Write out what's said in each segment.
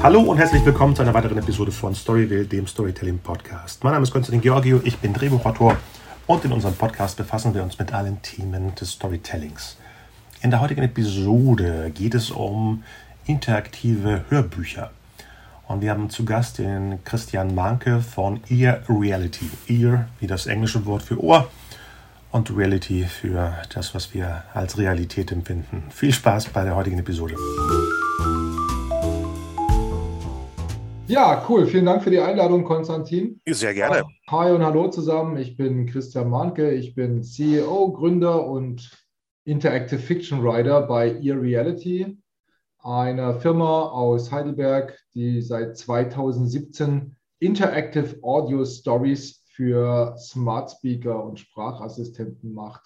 Hallo und herzlich willkommen zu einer weiteren Episode von Storyville, dem Storytelling Podcast. Mein Name ist Konstantin Georgio, ich bin Drehbuchautor und in unserem Podcast befassen wir uns mit allen Themen des Storytellings. In der heutigen Episode geht es um interaktive Hörbücher. Und wir haben zu Gast den Christian Manke von Ear Reality. Ear wie das englische Wort für Ohr und Reality für das, was wir als Realität empfinden. Viel Spaß bei der heutigen Episode. Ja, cool. Vielen Dank für die Einladung, Konstantin. Sehr gerne. Hi und hallo zusammen. Ich bin Christian Mahnke. Ich bin CEO, Gründer und Interactive Fiction Writer bei Ear Reality, einer Firma aus Heidelberg, die seit 2017 Interactive Audio Stories für Smart Speaker und Sprachassistenten macht.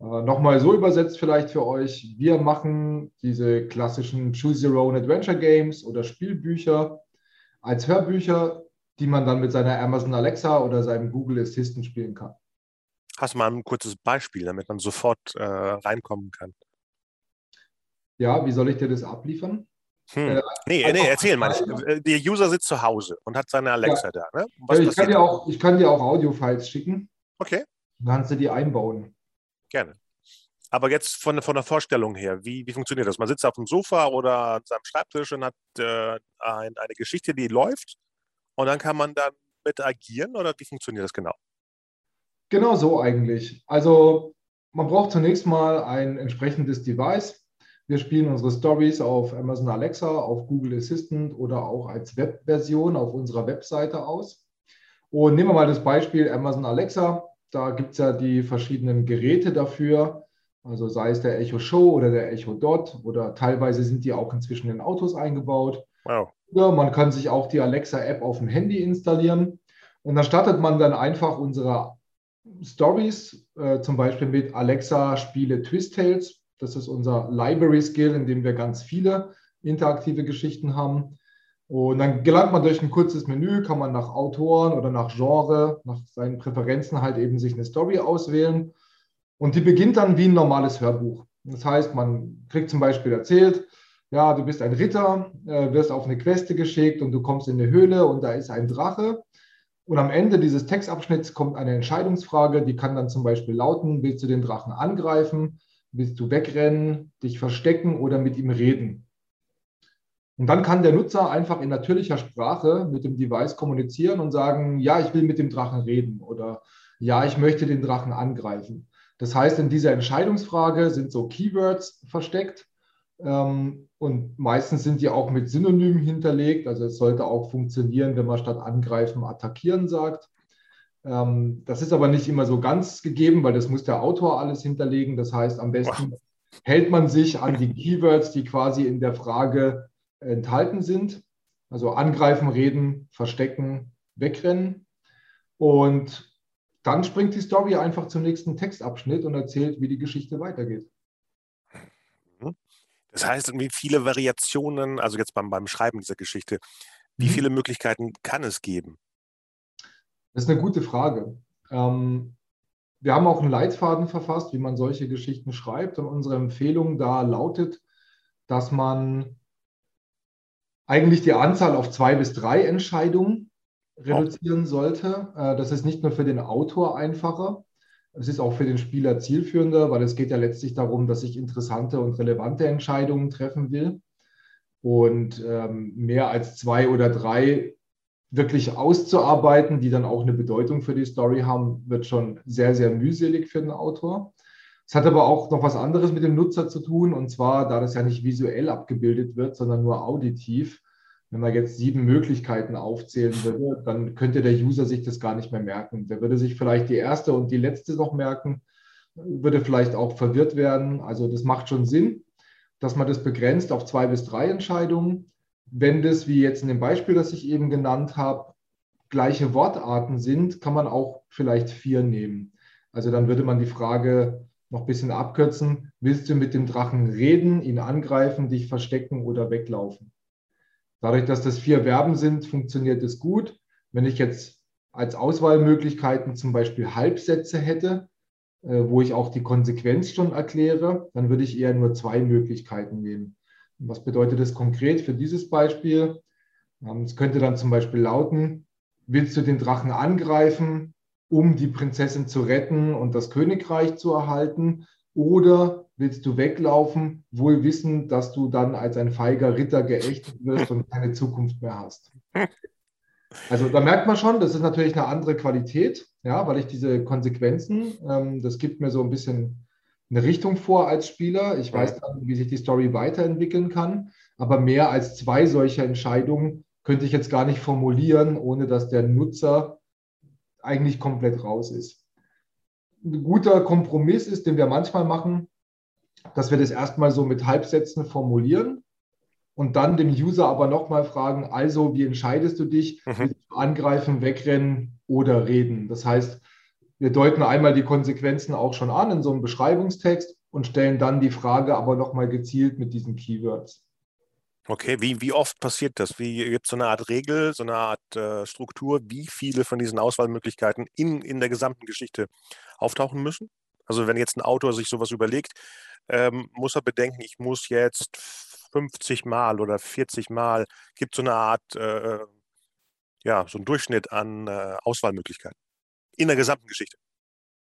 Äh, Nochmal so übersetzt vielleicht für euch. Wir machen diese klassischen Choose Your Own Adventure Games oder Spielbücher als Hörbücher, die man dann mit seiner Amazon Alexa oder seinem Google Assistant spielen kann. Hast du mal ein kurzes Beispiel, damit man sofort äh, reinkommen kann? Ja, wie soll ich dir das abliefern? Hm. Äh, nee, nee, erzähl mal. Äh, der User sitzt zu Hause und hat seine Alexa ja. da. Ne? Ja, ich, kann dir auch, ich kann dir auch Audio-Files schicken. Okay. Dann kannst du die einbauen. Gerne. Aber jetzt von, von der Vorstellung her, wie, wie funktioniert das? Man sitzt auf dem Sofa oder an seinem Schreibtisch und hat äh, ein, eine Geschichte, die läuft und dann kann man dann mit agieren oder wie funktioniert das genau? Genau so eigentlich. Also man braucht zunächst mal ein entsprechendes Device. Wir spielen unsere Stories auf Amazon Alexa, auf Google Assistant oder auch als Webversion auf unserer Webseite aus. Und nehmen wir mal das Beispiel Amazon Alexa. Da gibt es ja die verschiedenen Geräte dafür. Also sei es der Echo Show oder der Echo Dot oder teilweise sind die auch inzwischen in Autos eingebaut. Wow. Ja, man kann sich auch die Alexa-App auf dem Handy installieren und dann startet man dann einfach unsere Stories, äh, zum Beispiel mit Alexa spiele Twist Tales. Das ist unser Library Skill, in dem wir ganz viele interaktive Geschichten haben. Und dann gelangt man durch ein kurzes Menü, kann man nach Autoren oder nach Genre, nach seinen Präferenzen halt eben sich eine Story auswählen. Und die beginnt dann wie ein normales Hörbuch. Das heißt, man kriegt zum Beispiel erzählt, ja, du bist ein Ritter, äh, wirst auf eine Queste geschickt und du kommst in eine Höhle und da ist ein Drache. Und am Ende dieses Textabschnitts kommt eine Entscheidungsfrage, die kann dann zum Beispiel lauten, willst du den Drachen angreifen, willst du wegrennen, dich verstecken oder mit ihm reden? Und dann kann der Nutzer einfach in natürlicher Sprache mit dem Device kommunizieren und sagen, ja, ich will mit dem Drachen reden oder ja, ich möchte den Drachen angreifen. Das heißt, in dieser Entscheidungsfrage sind so Keywords versteckt ähm, und meistens sind die auch mit Synonymen hinterlegt. Also es sollte auch funktionieren, wenn man statt angreifen attackieren sagt. Ähm, das ist aber nicht immer so ganz gegeben, weil das muss der Autor alles hinterlegen. Das heißt, am besten wow. hält man sich an die Keywords, die quasi in der Frage enthalten sind. Also angreifen, reden, verstecken, wegrennen. Und dann springt die Story einfach zum nächsten Textabschnitt und erzählt, wie die Geschichte weitergeht. Mhm. Das heißt, wie viele Variationen, also jetzt beim, beim Schreiben dieser Geschichte, wie mhm. viele Möglichkeiten kann es geben? Das ist eine gute Frage. Ähm, wir haben auch einen Leitfaden verfasst, wie man solche Geschichten schreibt. Und unsere Empfehlung da lautet, dass man eigentlich die Anzahl auf zwei bis drei Entscheidungen reduzieren sollte. Äh, das ist nicht nur für den Autor einfacher, es ist auch für den Spieler zielführender, weil es geht ja letztlich darum, dass ich interessante und relevante Entscheidungen treffen will. Und ähm, mehr als zwei oder drei wirklich auszuarbeiten, die dann auch eine Bedeutung für die Story haben, wird schon sehr, sehr mühselig für den Autor. Es hat aber auch noch was anderes mit dem Nutzer zu tun, und zwar, da das ja nicht visuell abgebildet wird, sondern nur auditiv, wenn man jetzt sieben Möglichkeiten aufzählen würde, dann könnte der User sich das gar nicht mehr merken. Der würde sich vielleicht die erste und die letzte noch merken, würde vielleicht auch verwirrt werden. Also das macht schon Sinn, dass man das begrenzt auf zwei bis drei Entscheidungen. Wenn das, wie jetzt in dem Beispiel, das ich eben genannt habe, gleiche Wortarten sind, kann man auch vielleicht vier nehmen. Also dann würde man die Frage noch ein bisschen abkürzen. Willst du mit dem Drachen reden, ihn angreifen, dich verstecken oder weglaufen? Dadurch, dass das vier Verben sind, funktioniert es gut. Wenn ich jetzt als Auswahlmöglichkeiten zum Beispiel Halbsätze hätte, äh, wo ich auch die Konsequenz schon erkläre, dann würde ich eher nur zwei Möglichkeiten nehmen. Was bedeutet das konkret für dieses Beispiel? Ähm, es könnte dann zum Beispiel lauten, willst du den Drachen angreifen, um die Prinzessin zu retten und das Königreich zu erhalten? Oder willst du weglaufen, wohl wissen, dass du dann als ein feiger Ritter geächtet wirst und keine Zukunft mehr hast? Also da merkt man schon, das ist natürlich eine andere Qualität, ja, weil ich diese Konsequenzen, ähm, das gibt mir so ein bisschen eine Richtung vor als Spieler. Ich weiß dann, wie sich die Story weiterentwickeln kann, aber mehr als zwei solcher Entscheidungen könnte ich jetzt gar nicht formulieren, ohne dass der Nutzer eigentlich komplett raus ist. Ein guter Kompromiss ist, den wir manchmal machen, dass wir das erstmal so mit Halbsätzen formulieren und dann dem User aber nochmal fragen, also wie entscheidest du dich, mhm. angreifen, wegrennen oder reden? Das heißt, wir deuten einmal die Konsequenzen auch schon an in so einem Beschreibungstext und stellen dann die Frage aber nochmal gezielt mit diesen Keywords. Okay, wie, wie oft passiert das? Wie gibt es so eine Art Regel, so eine Art äh, Struktur, wie viele von diesen Auswahlmöglichkeiten in, in der gesamten Geschichte auftauchen müssen? Also wenn jetzt ein Autor sich sowas überlegt, ähm, muss er bedenken, ich muss jetzt 50 Mal oder 40 Mal, gibt so eine Art, äh, äh, ja, so einen Durchschnitt an äh, Auswahlmöglichkeiten in der gesamten Geschichte.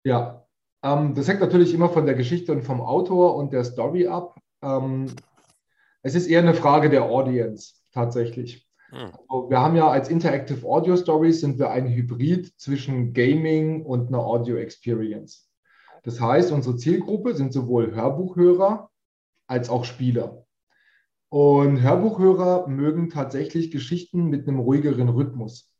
Ja, ähm, das hängt natürlich immer von der Geschichte und vom Autor und der Story ab. Ähm, es ist eher eine Frage der Audience tatsächlich. Hm. Also wir haben ja als Interactive Audio Stories sind wir ein Hybrid zwischen Gaming und einer Audio Experience. Das heißt, unsere Zielgruppe sind sowohl Hörbuchhörer als auch Spieler. Und Hörbuchhörer mögen tatsächlich Geschichten mit einem ruhigeren Rhythmus.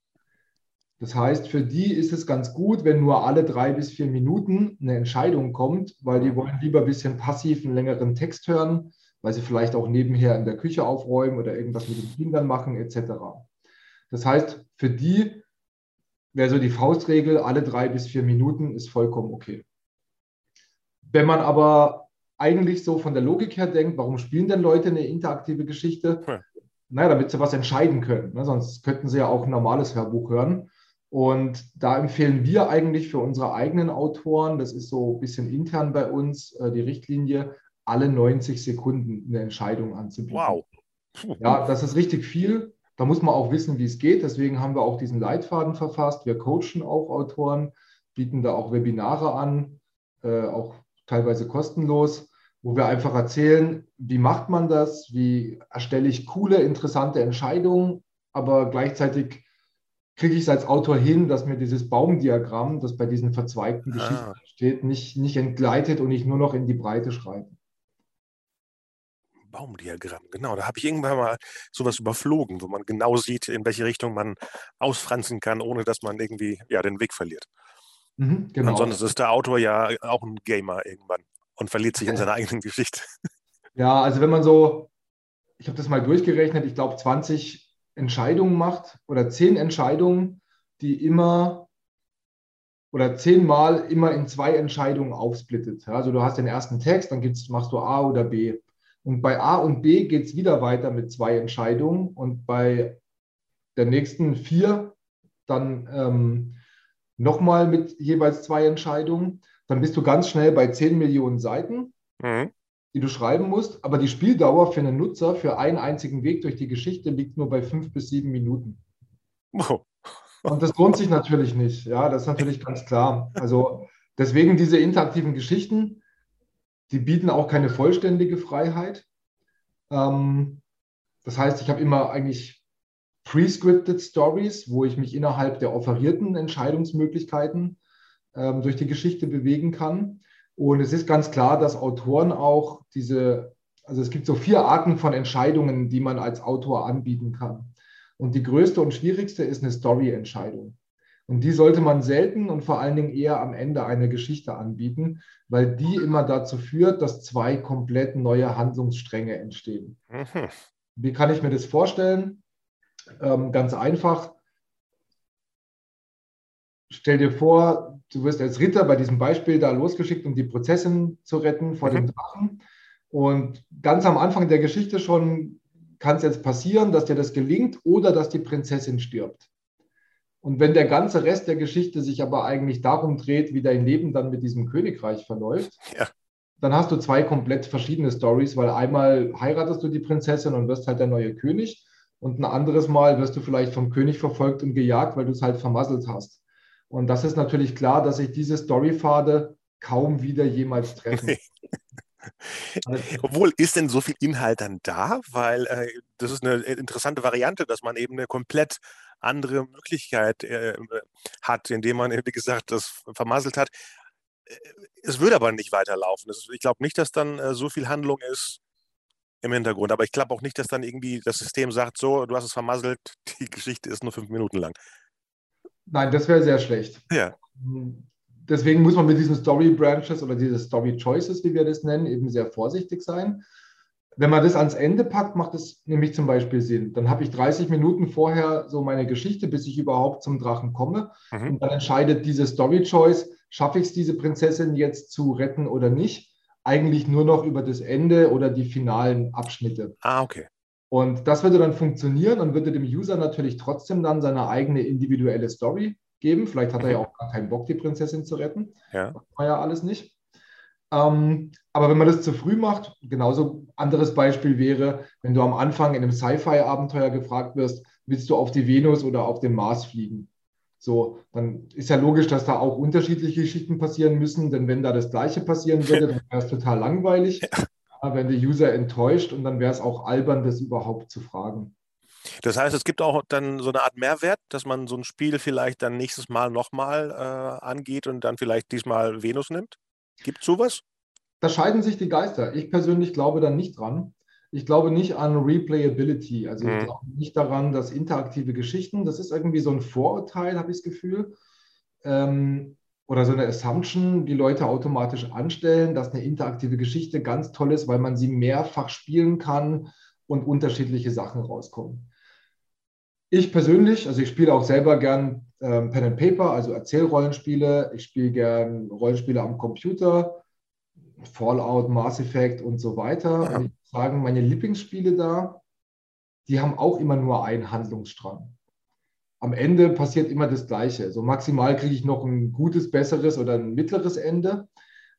Das heißt, für die ist es ganz gut, wenn nur alle drei bis vier Minuten eine Entscheidung kommt, weil die wollen lieber ein bisschen passiv einen längeren Text hören, weil sie vielleicht auch nebenher in der Küche aufräumen oder irgendwas mit den Kindern machen etc. Das heißt, für die wäre so die Faustregel, alle drei bis vier Minuten ist vollkommen okay. Wenn man aber eigentlich so von der Logik her denkt, warum spielen denn Leute eine interaktive Geschichte? Hm. Naja, damit sie was entscheiden können. Ne? Sonst könnten sie ja auch ein normales Hörbuch hören. Und da empfehlen wir eigentlich für unsere eigenen Autoren, das ist so ein bisschen intern bei uns, äh, die Richtlinie, alle 90 Sekunden eine Entscheidung anzubieten. Wow. Ja, das ist richtig viel. Da muss man auch wissen, wie es geht. Deswegen haben wir auch diesen Leitfaden verfasst. Wir coachen auch Autoren, bieten da auch Webinare an, äh, auch teilweise kostenlos, wo wir einfach erzählen, wie macht man das, wie erstelle ich coole, interessante Entscheidungen, aber gleichzeitig kriege ich es als Autor hin, dass mir dieses Baumdiagramm, das bei diesen verzweigten ah. Geschichten steht, nicht, nicht entgleitet und ich nur noch in die Breite schreibe. Baumdiagramm, genau. Da habe ich irgendwann mal sowas überflogen, wo man genau sieht, in welche Richtung man ausfranzen kann, ohne dass man irgendwie ja, den Weg verliert. Mhm, genau. Ansonsten ist der Autor ja auch ein Gamer irgendwann und verliert sich in seiner eigenen Geschichte. Ja, also wenn man so, ich habe das mal durchgerechnet, ich glaube 20 Entscheidungen macht oder 10 Entscheidungen, die immer oder zehnmal immer in zwei Entscheidungen aufsplittet. Also du hast den ersten Text, dann machst du A oder B. Und bei A und B geht es wieder weiter mit zwei Entscheidungen und bei der nächsten vier dann ähm, nochmal mit jeweils zwei Entscheidungen. Dann bist du ganz schnell bei 10 Millionen Seiten, mhm. die du schreiben musst. Aber die Spieldauer für einen Nutzer für einen einzigen Weg durch die Geschichte liegt nur bei fünf bis sieben Minuten. Oh. Und das lohnt sich natürlich nicht. Ja, das ist natürlich ganz klar. Also deswegen diese interaktiven Geschichten, die bieten auch keine vollständige Freiheit. Ähm, das heißt, ich habe immer eigentlich pre-scripted Stories, wo ich mich innerhalb der offerierten Entscheidungsmöglichkeiten ähm, durch die Geschichte bewegen kann. Und es ist ganz klar, dass Autoren auch diese, also es gibt so vier Arten von Entscheidungen, die man als Autor anbieten kann. Und die größte und schwierigste ist eine Story-Entscheidung. Und die sollte man selten und vor allen Dingen eher am Ende einer Geschichte anbieten, weil die immer dazu führt, dass zwei komplett neue Handlungsstränge entstehen. Mhm. Wie kann ich mir das vorstellen? Ähm, ganz einfach. Stell dir vor, du wirst als Ritter bei diesem Beispiel da losgeschickt, um die Prinzessin zu retten vor mhm. dem Drachen. Und ganz am Anfang der Geschichte schon kann es jetzt passieren, dass dir das gelingt oder dass die Prinzessin stirbt. Und wenn der ganze Rest der Geschichte sich aber eigentlich darum dreht, wie dein Leben dann mit diesem Königreich verläuft, ja. dann hast du zwei komplett verschiedene Stories, weil einmal heiratest du die Prinzessin und wirst halt der neue König und ein anderes Mal wirst du vielleicht vom König verfolgt und gejagt, weil du es halt vermasselt hast. Und das ist natürlich klar, dass sich diese Storypfade kaum wieder jemals treffen. Obwohl, ist denn so viel Inhalt dann da? Weil äh, das ist eine interessante Variante, dass man eben eine komplett andere Möglichkeit äh, hat, indem man, wie gesagt, das vermasselt hat. Äh, es würde aber nicht weiterlaufen. Ich glaube nicht, dass dann äh, so viel Handlung ist im Hintergrund. Aber ich glaube auch nicht, dass dann irgendwie das System sagt, so, du hast es vermasselt, die Geschichte ist nur fünf Minuten lang. Nein, das wäre sehr schlecht. Ja. Deswegen muss man mit diesen Story Branches oder diese Story Choices, wie wir das nennen, eben sehr vorsichtig sein. Wenn man das ans Ende packt, macht es nämlich zum Beispiel Sinn. Dann habe ich 30 Minuten vorher so meine Geschichte, bis ich überhaupt zum Drachen komme. Mhm. Und dann entscheidet diese Story Choice, schaffe ich es, diese Prinzessin jetzt zu retten oder nicht. Eigentlich nur noch über das Ende oder die finalen Abschnitte. Ah, okay. Und das würde dann funktionieren und würde dem User natürlich trotzdem dann seine eigene individuelle Story geben. Vielleicht hat er ja mhm. auch gar keinen Bock, die Prinzessin zu retten. Ja. Das war ja alles nicht. Ähm, aber wenn man das zu früh macht, genauso anderes Beispiel wäre, wenn du am Anfang in einem Sci-Fi-Abenteuer gefragt wirst, willst du auf die Venus oder auf den Mars fliegen? So, dann ist ja logisch, dass da auch unterschiedliche Geschichten passieren müssen, denn wenn da das Gleiche passieren würde, dann wäre es total langweilig. Ja. Wenn der User enttäuscht und dann wäre es auch albern, das überhaupt zu fragen. Das heißt, es gibt auch dann so eine Art Mehrwert, dass man so ein Spiel vielleicht dann nächstes Mal nochmal äh, angeht und dann vielleicht diesmal Venus nimmt? Gibt es sowas? Da scheiden sich die Geister. Ich persönlich glaube da nicht dran. Ich glaube nicht an Replayability. Also ich hm. glaube nicht daran, dass interaktive Geschichten, das ist irgendwie so ein Vorurteil, habe ich das Gefühl. Ähm, oder so eine Assumption, die Leute automatisch anstellen, dass eine interaktive Geschichte ganz toll ist, weil man sie mehrfach spielen kann und unterschiedliche Sachen rauskommen. Ich persönlich, also ich spiele auch selber gern ähm, Pen and Paper, also Erzählrollenspiele. Ich spiele gern Rollenspiele am Computer, Fallout, Mass Effect und so weiter. Ja. Und sagen, meine Lieblingsspiele da, die haben auch immer nur einen Handlungsstrang. Am Ende passiert immer das Gleiche. So also maximal kriege ich noch ein gutes, besseres oder ein mittleres Ende.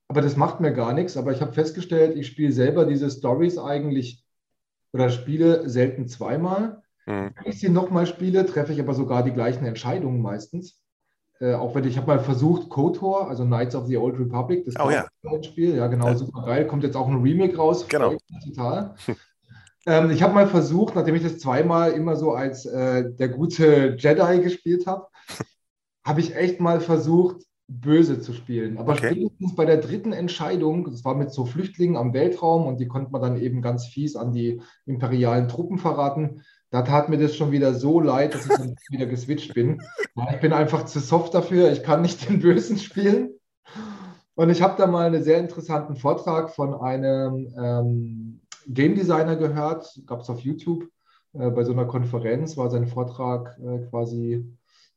Aber das macht mir gar nichts. Aber ich habe festgestellt, ich spiele selber diese Stories eigentlich oder spiele selten zweimal. Mhm. Wenn ich sie nochmal spiele, treffe ich aber sogar die gleichen Entscheidungen meistens. Äh, auch wenn ich habe mal versucht, KOTOR, also Knights of the Old Republic, das oh, ja. Spiel, ja genau, ja. super geil. Kommt jetzt auch ein Remake raus. Genau. Total. ähm, ich habe mal versucht, nachdem ich das zweimal immer so als äh, der gute Jedi gespielt habe, habe ich echt mal versucht, böse zu spielen. Aber okay. spätestens bei der dritten Entscheidung, das war mit so Flüchtlingen am Weltraum und die konnte man dann eben ganz fies an die imperialen Truppen verraten, da tat mir das schon wieder so leid, dass ich dann wieder geswitcht bin. Ich bin einfach zu soft dafür, ich kann nicht den Bösen spielen. Und ich habe da mal einen sehr interessanten Vortrag von einem ähm, Game Designer gehört, gab es auf YouTube. Äh, bei so einer Konferenz war sein Vortrag äh, quasi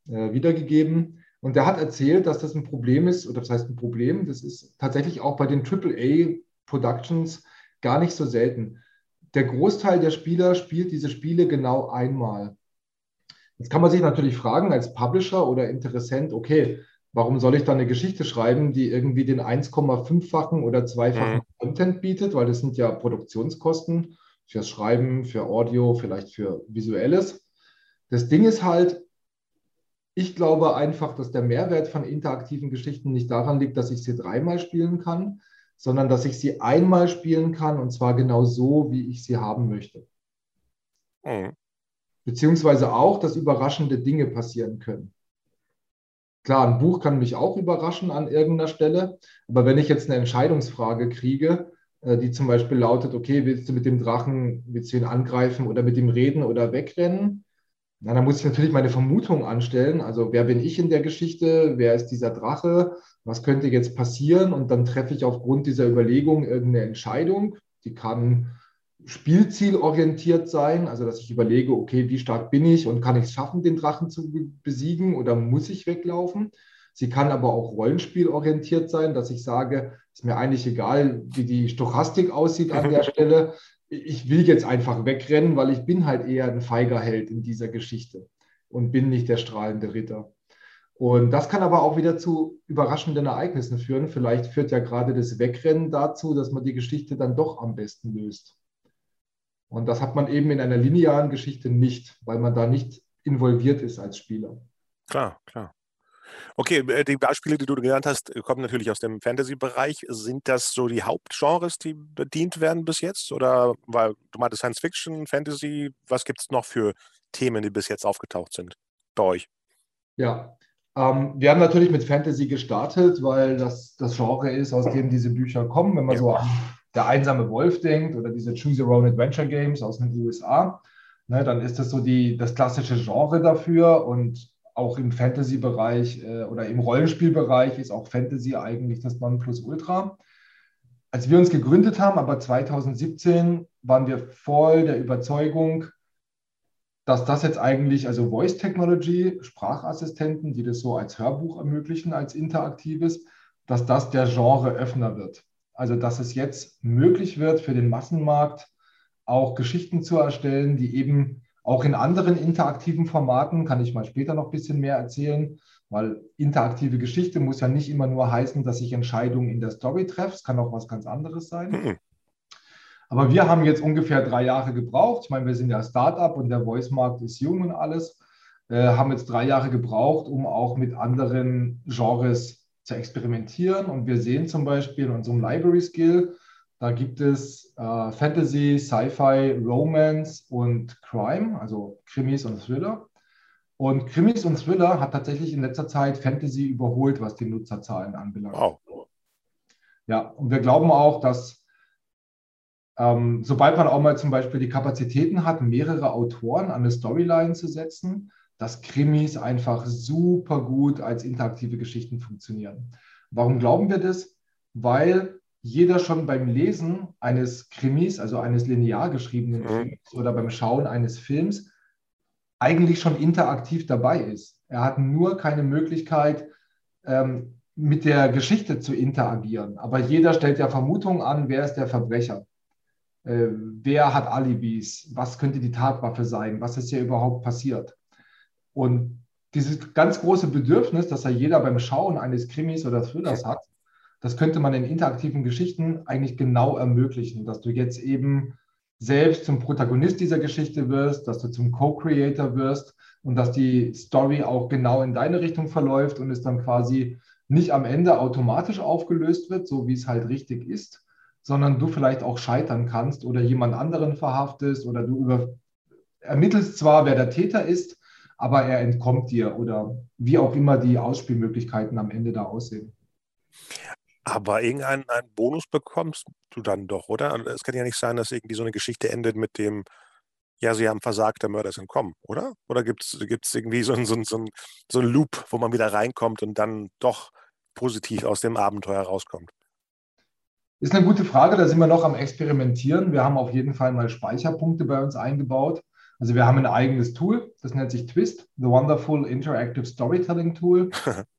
äh, wiedergegeben. Und der hat erzählt, dass das ein Problem ist, oder das heißt ein Problem, das ist tatsächlich auch bei den AAA-Productions gar nicht so selten. Der Großteil der Spieler spielt diese Spiele genau einmal. Jetzt kann man sich natürlich fragen als Publisher oder Interessent, okay, warum soll ich dann eine Geschichte schreiben, die irgendwie den 1,5-fachen oder zweifachen mhm. Content bietet, weil das sind ja Produktionskosten fürs Schreiben, für Audio, vielleicht für Visuelles. Das Ding ist halt, ich glaube einfach, dass der Mehrwert von interaktiven Geschichten nicht daran liegt, dass ich sie dreimal spielen kann, sondern dass ich sie einmal spielen kann und zwar genau so, wie ich sie haben möchte. Mhm. Beziehungsweise auch, dass überraschende Dinge passieren können. Klar, ein Buch kann mich auch überraschen an irgendeiner Stelle, aber wenn ich jetzt eine Entscheidungsfrage kriege, äh, die zum Beispiel lautet, okay, willst du mit dem Drachen, willst du ihn angreifen oder mit ihm reden oder wegrennen? Na, dann muss ich natürlich meine Vermutung anstellen. Also, wer bin ich in der Geschichte? Wer ist dieser Drache? Was könnte jetzt passieren? Und dann treffe ich aufgrund dieser Überlegung irgendeine Entscheidung. Die kann spielzielorientiert sein, also dass ich überlege, okay, wie stark bin ich und kann ich es schaffen, den Drachen zu besiegen oder muss ich weglaufen? Sie kann aber auch rollenspielorientiert sein, dass ich sage, ist mir eigentlich egal, wie die Stochastik aussieht an der Stelle ich will jetzt einfach wegrennen, weil ich bin halt eher ein feiger Held in dieser Geschichte und bin nicht der strahlende Ritter. Und das kann aber auch wieder zu überraschenden Ereignissen führen. Vielleicht führt ja gerade das Wegrennen dazu, dass man die Geschichte dann doch am besten löst. Und das hat man eben in einer linearen Geschichte nicht, weil man da nicht involviert ist als Spieler. Klar, klar. Okay, äh, die Beispiele, die du genannt hast, kommen natürlich aus dem Fantasy-Bereich. Sind das so die Hauptgenres, die bedient werden bis jetzt? Oder weil du meintest Science Fiction, Fantasy, was gibt es noch für Themen, die bis jetzt aufgetaucht sind bei euch? Ja, ähm, wir haben natürlich mit Fantasy gestartet, weil das das Genre ist, aus dem diese Bücher kommen. Wenn man ja. so an der einsame Wolf denkt oder diese Choose Your Own Adventure Games aus den USA, ne, dann ist das so die, das klassische Genre dafür und auch im Fantasy-Bereich äh, oder im Rollenspielbereich ist auch Fantasy eigentlich das Nonplusultra. Als wir uns gegründet haben, aber 2017, waren wir voll der Überzeugung, dass das jetzt eigentlich, also Voice Technology, Sprachassistenten, die das so als Hörbuch ermöglichen, als interaktives, dass das der Genreöffner wird. Also dass es jetzt möglich wird für den Massenmarkt auch Geschichten zu erstellen, die eben auch in anderen interaktiven Formaten, kann ich mal später noch ein bisschen mehr erzählen, weil interaktive Geschichte muss ja nicht immer nur heißen, dass ich Entscheidungen in der Story treffe, es kann auch was ganz anderes sein. Mhm. Aber wir haben jetzt ungefähr drei Jahre gebraucht. Ich meine, wir sind ja Startup und der Voice-Markt ist jung und alles. Äh, haben jetzt drei Jahre gebraucht, um auch mit anderen Genres zu experimentieren. Und wir sehen zum Beispiel in unserem Library Skill, da gibt es äh, Fantasy, Sci-Fi, Romance und Crime, also Krimis und Thriller. Und Krimis und Thriller hat tatsächlich in letzter Zeit Fantasy überholt, was die Nutzerzahlen anbelangt. Wow. Ja, und wir glauben auch, dass ähm, sobald man auch mal zum Beispiel die Kapazitäten hat, mehrere Autoren an eine Storyline zu setzen, dass Krimis einfach super gut als interaktive Geschichten funktionieren. Warum glauben wir das? Weil jeder schon beim Lesen eines Krimis, also eines linear geschriebenen mhm. Krimis oder beim Schauen eines Films, eigentlich schon interaktiv dabei ist. Er hat nur keine Möglichkeit, ähm, mit der Geschichte zu interagieren. Aber jeder stellt ja Vermutungen an, wer ist der Verbrecher. Äh, wer hat Alibis, was könnte die Tatwaffe sein, was ist hier überhaupt passiert. Und dieses ganz große Bedürfnis, das ja jeder beim Schauen eines Krimis oder Thrillers hat, das könnte man in interaktiven Geschichten eigentlich genau ermöglichen, dass du jetzt eben selbst zum Protagonist dieser Geschichte wirst, dass du zum Co-Creator wirst und dass die Story auch genau in deine Richtung verläuft und es dann quasi nicht am Ende automatisch aufgelöst wird, so wie es halt richtig ist, sondern du vielleicht auch scheitern kannst oder jemand anderen verhaftest oder du über, ermittelst zwar, wer der Täter ist, aber er entkommt dir oder wie auch immer die Ausspielmöglichkeiten am Ende da aussehen. Aber irgendeinen Bonus bekommst du dann doch, oder? Also, es kann ja nicht sein, dass irgendwie so eine Geschichte endet mit dem, ja, sie haben versagt, der Mörder ist entkommen, oder? Oder gibt es irgendwie so einen so so ein, so ein Loop, wo man wieder reinkommt und dann doch positiv aus dem Abenteuer rauskommt? Ist eine gute Frage, da sind wir noch am Experimentieren. Wir haben auf jeden Fall mal Speicherpunkte bei uns eingebaut. Also wir haben ein eigenes Tool, das nennt sich Twist, The Wonderful Interactive Storytelling Tool.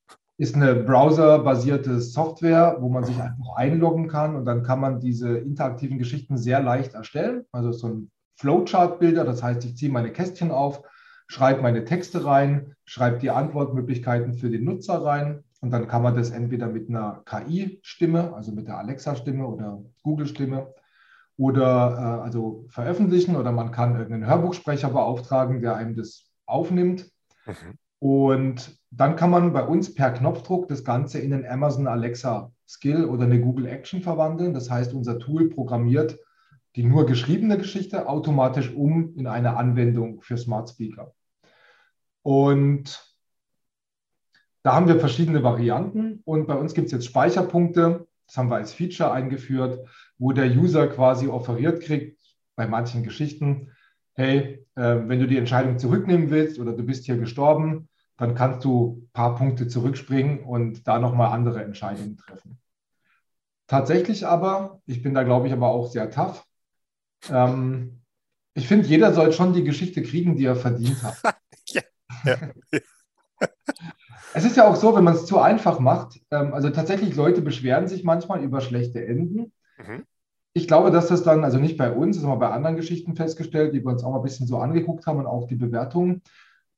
Ist eine browserbasierte Software, wo man sich einfach einloggen kann und dann kann man diese interaktiven Geschichten sehr leicht erstellen. Also so ein Flowchart-Bilder, das heißt, ich ziehe meine Kästchen auf, schreibe meine Texte rein, schreibe die Antwortmöglichkeiten für den Nutzer rein und dann kann man das entweder mit einer KI-Stimme, also mit der Alexa-Stimme oder Google-Stimme, oder äh, also veröffentlichen oder man kann irgendeinen Hörbuchsprecher beauftragen, der einem das aufnimmt. Mhm. Und dann kann man bei uns per Knopfdruck das Ganze in einen Amazon Alexa Skill oder eine Google Action verwandeln. Das heißt, unser Tool programmiert die nur geschriebene Geschichte automatisch um in eine Anwendung für Smart Speaker. Und da haben wir verschiedene Varianten und bei uns gibt es jetzt Speicherpunkte. Das haben wir als Feature eingeführt, wo der User quasi offeriert kriegt, bei manchen Geschichten, hey, äh, wenn du die Entscheidung zurücknehmen willst oder du bist hier gestorben, dann kannst du ein paar Punkte zurückspringen und da nochmal andere Entscheidungen treffen. Tatsächlich aber, ich bin da glaube ich aber auch sehr tough, ähm, ich finde, jeder soll schon die Geschichte kriegen, die er verdient hat. ja, ja. Es ist ja auch so, wenn man es zu einfach macht, ähm, also tatsächlich Leute beschweren sich manchmal über schlechte Enden. Mhm. Ich glaube, dass das dann, also nicht bei uns, das haben wir bei anderen Geschichten festgestellt, die wir uns auch mal ein bisschen so angeguckt haben und auch die Bewertungen.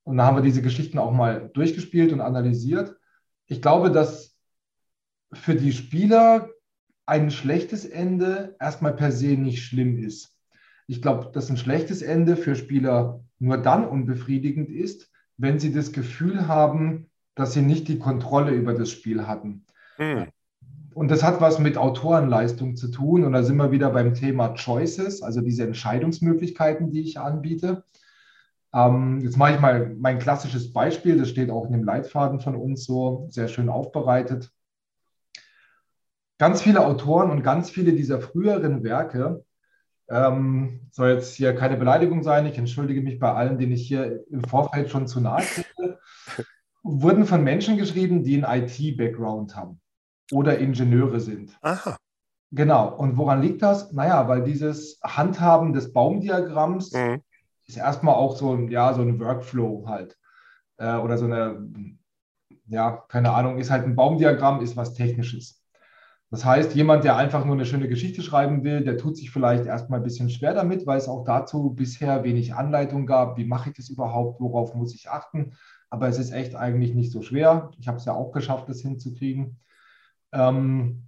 Und da haben wir diese Geschichten auch mal durchgespielt und analysiert. Ich glaube, dass für die Spieler ein schlechtes Ende erstmal per se nicht schlimm ist. Ich glaube, dass ein schlechtes Ende für Spieler nur dann unbefriedigend ist, wenn sie das Gefühl haben, dass sie nicht die Kontrolle über das Spiel hatten. Hm. Und das hat was mit Autorenleistung zu tun. Und da sind wir wieder beim Thema Choices, also diese Entscheidungsmöglichkeiten, die ich anbiete. Ähm, jetzt mache ich mal mein klassisches Beispiel. Das steht auch in dem Leitfaden von uns so sehr schön aufbereitet. Ganz viele Autoren und ganz viele dieser früheren Werke, ähm, soll jetzt hier keine Beleidigung sein, ich entschuldige mich bei allen, denen ich hier im Vorfeld schon zu nahe trete, wurden von Menschen geschrieben, die einen IT-Background haben oder Ingenieure sind. Aha. Genau. Und woran liegt das? Naja, weil dieses Handhaben des Baumdiagramms mhm. Ist erstmal auch so ein, ja, so ein Workflow halt. Äh, oder so eine, ja, keine Ahnung, ist halt ein Baumdiagramm, ist was Technisches. Das heißt, jemand, der einfach nur eine schöne Geschichte schreiben will, der tut sich vielleicht erstmal ein bisschen schwer damit, weil es auch dazu bisher wenig Anleitung gab. Wie mache ich das überhaupt? Worauf muss ich achten? Aber es ist echt eigentlich nicht so schwer. Ich habe es ja auch geschafft, das hinzukriegen. Ähm,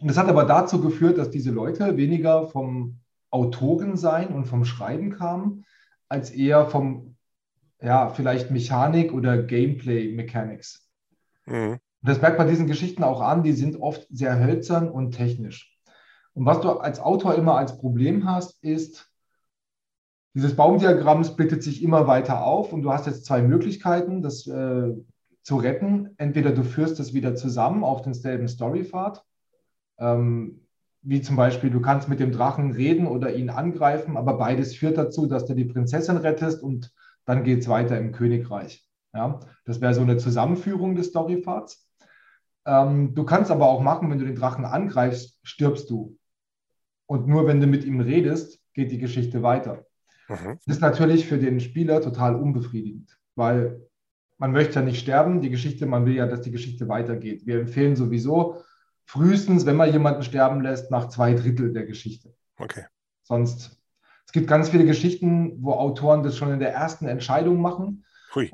und das hat aber dazu geführt, dass diese Leute weniger vom Autorensein und vom Schreiben kamen, als eher vom, ja, vielleicht Mechanik oder Gameplay Mechanics. Mhm. das merkt man diesen Geschichten auch an, die sind oft sehr hölzern und technisch. Und was du als Autor immer als Problem hast, ist, dieses Baumdiagramm splittet sich immer weiter auf und du hast jetzt zwei Möglichkeiten, das äh, zu retten. Entweder du führst es wieder zusammen auf denselben Storypfad, ähm, wie zum Beispiel, du kannst mit dem Drachen reden oder ihn angreifen, aber beides führt dazu, dass du die Prinzessin rettest und dann geht es weiter im Königreich. Ja? Das wäre so eine Zusammenführung des Storypfads. Ähm, du kannst aber auch machen, wenn du den Drachen angreifst, stirbst du. Und nur wenn du mit ihm redest, geht die Geschichte weiter. Mhm. Das ist natürlich für den Spieler total unbefriedigend, weil man möchte ja nicht sterben, die Geschichte, man will ja, dass die Geschichte weitergeht. Wir empfehlen sowieso frühestens, wenn man jemanden sterben lässt, nach zwei Drittel der Geschichte. Okay. Sonst, es gibt ganz viele Geschichten, wo Autoren das schon in der ersten Entscheidung machen. Hui.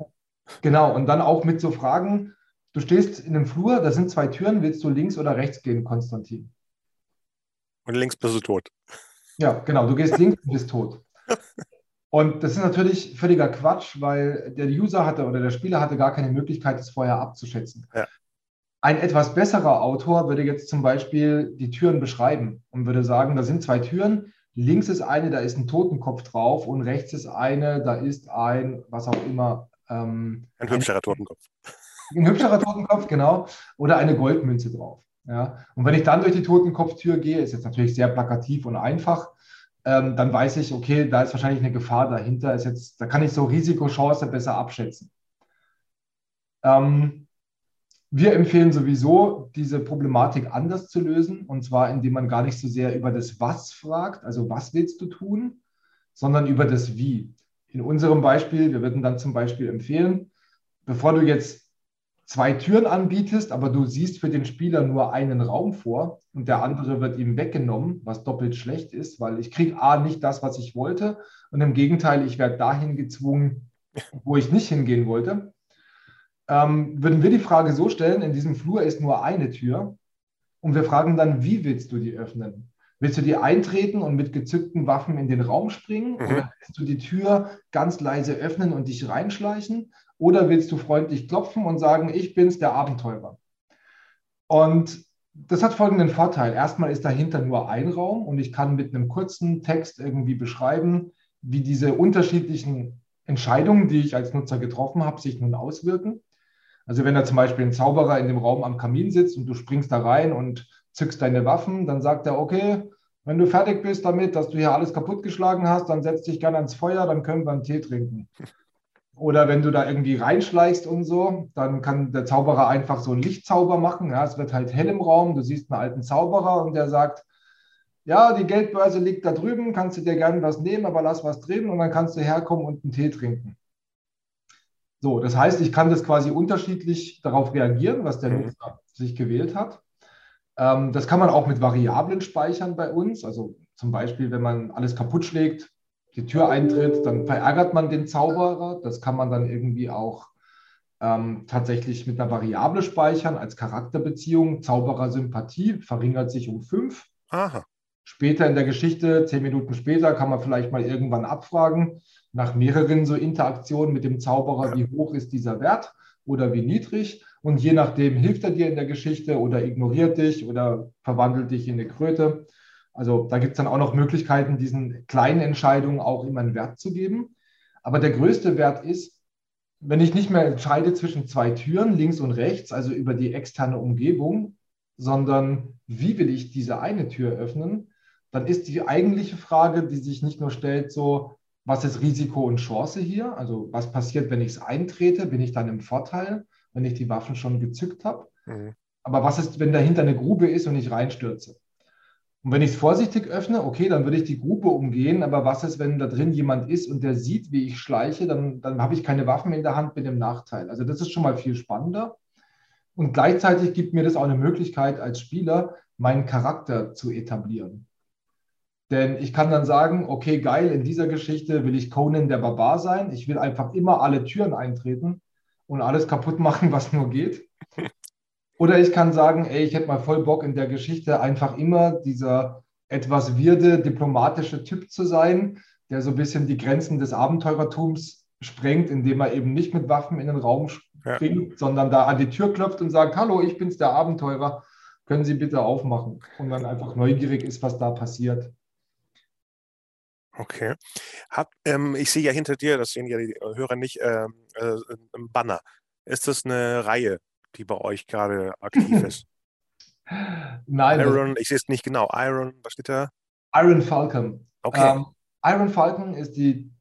Genau, und dann auch mit so Fragen, du stehst in einem Flur, da sind zwei Türen, willst du links oder rechts gehen, Konstantin? Und links bist du tot. Ja, genau, du gehst links und bist tot. Und das ist natürlich völliger Quatsch, weil der User hatte oder der Spieler hatte gar keine Möglichkeit, das vorher abzuschätzen. Ja. Ein etwas besserer Autor würde jetzt zum Beispiel die Türen beschreiben und würde sagen, da sind zwei Türen. Links ist eine, da ist ein Totenkopf drauf und rechts ist eine, da ist ein, was auch immer. Ähm, ein hübscherer Totenkopf. Ein hübscherer Totenkopf, genau. Oder eine Goldmünze drauf. Ja. Und wenn ich dann durch die Totenkopftür gehe, ist jetzt natürlich sehr plakativ und einfach, ähm, dann weiß ich, okay, da ist wahrscheinlich eine Gefahr dahinter. Ist jetzt, da kann ich so Risikochance besser abschätzen. Ähm, wir empfehlen sowieso, diese Problematik anders zu lösen, und zwar indem man gar nicht so sehr über das Was fragt, also was willst du tun, sondern über das Wie. In unserem Beispiel, wir würden dann zum Beispiel empfehlen, bevor du jetzt zwei Türen anbietest, aber du siehst für den Spieler nur einen Raum vor und der andere wird ihm weggenommen, was doppelt schlecht ist, weil ich kriege A nicht das, was ich wollte und im Gegenteil, ich werde dahin gezwungen, wo ich nicht hingehen wollte. Ähm, würden wir die Frage so stellen, in diesem Flur ist nur eine Tür und wir fragen dann, wie willst du die öffnen? Willst du die eintreten und mit gezückten Waffen in den Raum springen? Mhm. Oder willst du die Tür ganz leise öffnen und dich reinschleichen? Oder willst du freundlich klopfen und sagen, ich bin's, der Abenteurer? Und das hat folgenden Vorteil. Erstmal ist dahinter nur ein Raum und ich kann mit einem kurzen Text irgendwie beschreiben, wie diese unterschiedlichen Entscheidungen, die ich als Nutzer getroffen habe, sich nun auswirken. Also wenn da zum Beispiel ein Zauberer in dem Raum am Kamin sitzt und du springst da rein und zückst deine Waffen, dann sagt er, okay, wenn du fertig bist damit, dass du hier alles kaputtgeschlagen hast, dann setz dich gerne ans Feuer, dann können wir einen Tee trinken. Oder wenn du da irgendwie reinschleichst und so, dann kann der Zauberer einfach so einen Lichtzauber machen. Ja, es wird halt hell im Raum, du siehst einen alten Zauberer und der sagt, ja, die Geldbörse liegt da drüben, kannst du dir gerne was nehmen, aber lass was drin und dann kannst du herkommen und einen Tee trinken. So, das heißt, ich kann das quasi unterschiedlich darauf reagieren, was der mhm. Nutzer sich gewählt hat. Ähm, das kann man auch mit Variablen speichern bei uns. Also zum Beispiel, wenn man alles kaputt schlägt, die Tür eintritt, dann verärgert man den Zauberer. Das kann man dann irgendwie auch ähm, tatsächlich mit einer Variable speichern als Charakterbeziehung. Zauberer-Sympathie verringert sich um fünf. Aha. Später in der Geschichte, zehn Minuten später, kann man vielleicht mal irgendwann abfragen, nach mehreren so Interaktionen mit dem Zauberer, wie hoch ist dieser Wert oder wie niedrig. Und je nachdem hilft er dir in der Geschichte oder ignoriert dich oder verwandelt dich in eine Kröte. Also da gibt es dann auch noch Möglichkeiten, diesen kleinen Entscheidungen auch immer einen Wert zu geben. Aber der größte Wert ist, wenn ich nicht mehr entscheide zwischen zwei Türen, links und rechts, also über die externe Umgebung, sondern wie will ich diese eine Tür öffnen, dann ist die eigentliche Frage, die sich nicht nur stellt, so, was ist Risiko und Chance hier? Also was passiert, wenn ich es eintrete? Bin ich dann im Vorteil, wenn ich die Waffen schon gezückt habe? Mhm. Aber was ist, wenn dahinter eine Grube ist und ich reinstürze? Und wenn ich es vorsichtig öffne, okay, dann würde ich die Grube umgehen. Aber was ist, wenn da drin jemand ist und der sieht, wie ich schleiche, dann, dann habe ich keine Waffen in der Hand, bin im Nachteil. Also das ist schon mal viel spannender. Und gleichzeitig gibt mir das auch eine Möglichkeit als Spieler, meinen Charakter zu etablieren. Denn ich kann dann sagen, okay, geil, in dieser Geschichte will ich Conan der Barbar sein. Ich will einfach immer alle Türen eintreten und alles kaputt machen, was nur geht. Oder ich kann sagen, ey, ich hätte mal voll Bock in der Geschichte einfach immer dieser etwas wirde, diplomatische Typ zu sein, der so ein bisschen die Grenzen des Abenteurertums sprengt, indem er eben nicht mit Waffen in den Raum springt, ja. sondern da an die Tür klopft und sagt, hallo, ich bin's der Abenteurer, können Sie bitte aufmachen? Und dann einfach neugierig ist, was da passiert. Okay. Hab, ähm, ich sehe ja hinter dir, das sehen ja die Hörer nicht, ähm, äh, ein Banner. Ist das eine Reihe, die bei euch gerade aktiv ist? Nein. Iron, ich sehe es nicht genau. Iron, was steht da? Iron Falcon. Okay. Ähm, Iron Falcon ist die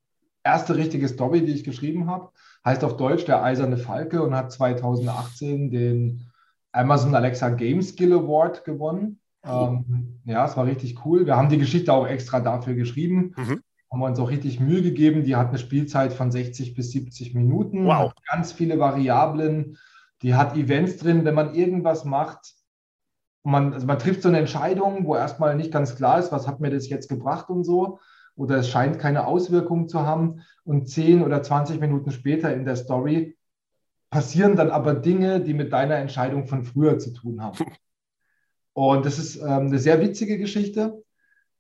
erste richtige Story, die ich geschrieben habe. Heißt auf Deutsch der Eiserne Falke und hat 2018 den Amazon Alexa Game Skill Award gewonnen. Ähm, ja, es war richtig cool. Wir haben die Geschichte auch extra dafür geschrieben. Mhm. Haben wir uns auch richtig Mühe gegeben. Die hat eine Spielzeit von 60 bis 70 Minuten. Wow. Ganz viele Variablen. Die hat Events drin, wenn man irgendwas macht. Man, also man trifft so eine Entscheidung, wo erstmal nicht ganz klar ist, was hat mir das jetzt gebracht und so. Oder es scheint keine Auswirkungen zu haben. Und 10 oder 20 Minuten später in der Story passieren dann aber Dinge, die mit deiner Entscheidung von früher zu tun haben. Und das ist ähm, eine sehr witzige Geschichte.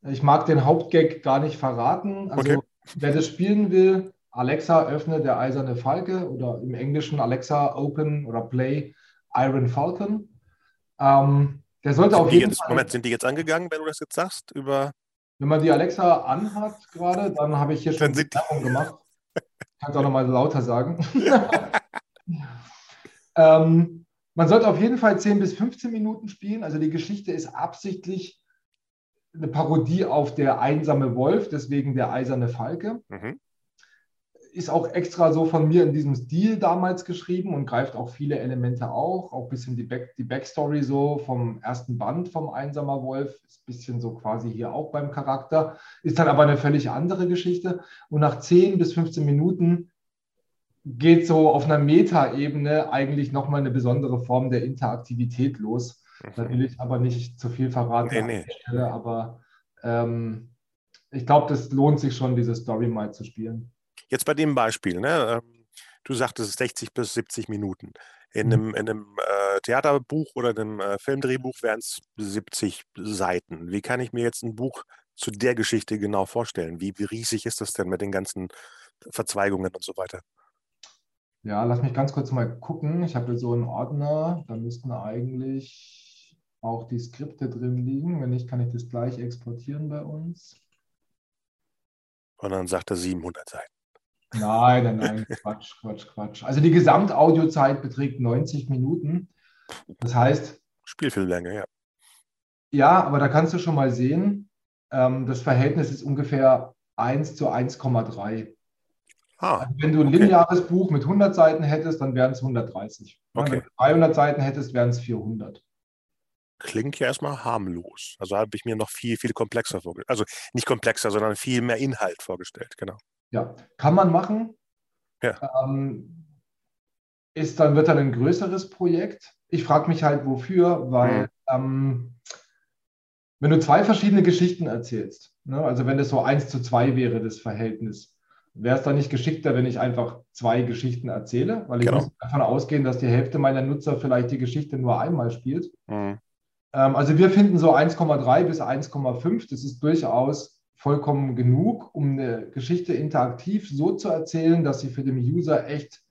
Ich mag den Hauptgag gar nicht verraten. Also, okay. wer das spielen will, Alexa öffne der eiserne Falke oder im Englischen Alexa open oder play Iron Falcon. Ähm, der sollte sind auf jeden jetzt, Fall. Moment, sind die jetzt angegangen, wenn du das jetzt sagst? Über wenn man die Alexa anhat gerade, dann habe ich hier schon Werbung gemacht. Ich kann es auch nochmal lauter sagen. ähm, man sollte auf jeden Fall 10 bis 15 Minuten spielen. Also die Geschichte ist absichtlich eine Parodie auf der einsame Wolf, deswegen der eiserne Falke. Mhm. Ist auch extra so von mir in diesem Stil damals geschrieben und greift auch viele Elemente auch, auch ein bisschen die, Back, die Backstory so vom ersten Band vom Einsamer Wolf, ist ein bisschen so quasi hier auch beim Charakter, ist dann aber eine völlig andere Geschichte. Und nach 10 bis 15 Minuten geht so auf einer Meta-Ebene eigentlich nochmal eine besondere Form der Interaktivität los. Mhm. Da will ich aber nicht zu viel verraten nee, nee. aber ähm, ich glaube, das lohnt sich schon, diese Story mal zu spielen. Jetzt bei dem Beispiel, ne? Ähm, du sagtest 60 bis 70 Minuten. In mhm. einem, in einem äh, Theaterbuch oder einem äh, Filmdrehbuch wären es 70 Seiten. Wie kann ich mir jetzt ein Buch zu der Geschichte genau vorstellen? Wie, wie riesig ist das denn mit den ganzen Verzweigungen und so weiter? Ja, lass mich ganz kurz mal gucken. Ich habe so einen Ordner, da müssten eigentlich auch die Skripte drin liegen. Wenn nicht, kann ich das gleich exportieren bei uns. Und dann sagt er 700 Seiten. Nein, nein, nein, Quatsch, Quatsch, Quatsch. Also die Gesamtaudiozeit beträgt 90 Minuten. Das heißt. Spielfilmlänge, ja. Ja, aber da kannst du schon mal sehen, ähm, das Verhältnis ist ungefähr 1 zu 1,3. Ah, also wenn du ein okay. lineares Buch mit 100 Seiten hättest, dann wären es 130. Okay. Wenn du 300 Seiten hättest, wären es 400 klingt ja erstmal harmlos. Also habe ich mir noch viel, viel komplexer vorgestellt. Also nicht komplexer, sondern viel mehr Inhalt vorgestellt, genau. Ja, kann man machen. Ja. Ähm, ist dann, wird dann ein größeres Projekt. Ich frage mich halt, wofür, weil mhm. ähm, wenn du zwei verschiedene Geschichten erzählst, ne, also wenn das so eins zu zwei wäre, das Verhältnis, wäre es dann nicht geschickter, wenn ich einfach zwei Geschichten erzähle? Weil ich genau. muss davon ausgehen, dass die Hälfte meiner Nutzer vielleicht die Geschichte nur einmal spielt. Mhm. Ähm, also wir finden so 1,3 bis 1,5, das ist durchaus vollkommen genug, um eine Geschichte interaktiv so zu erzählen, dass sie für den User echt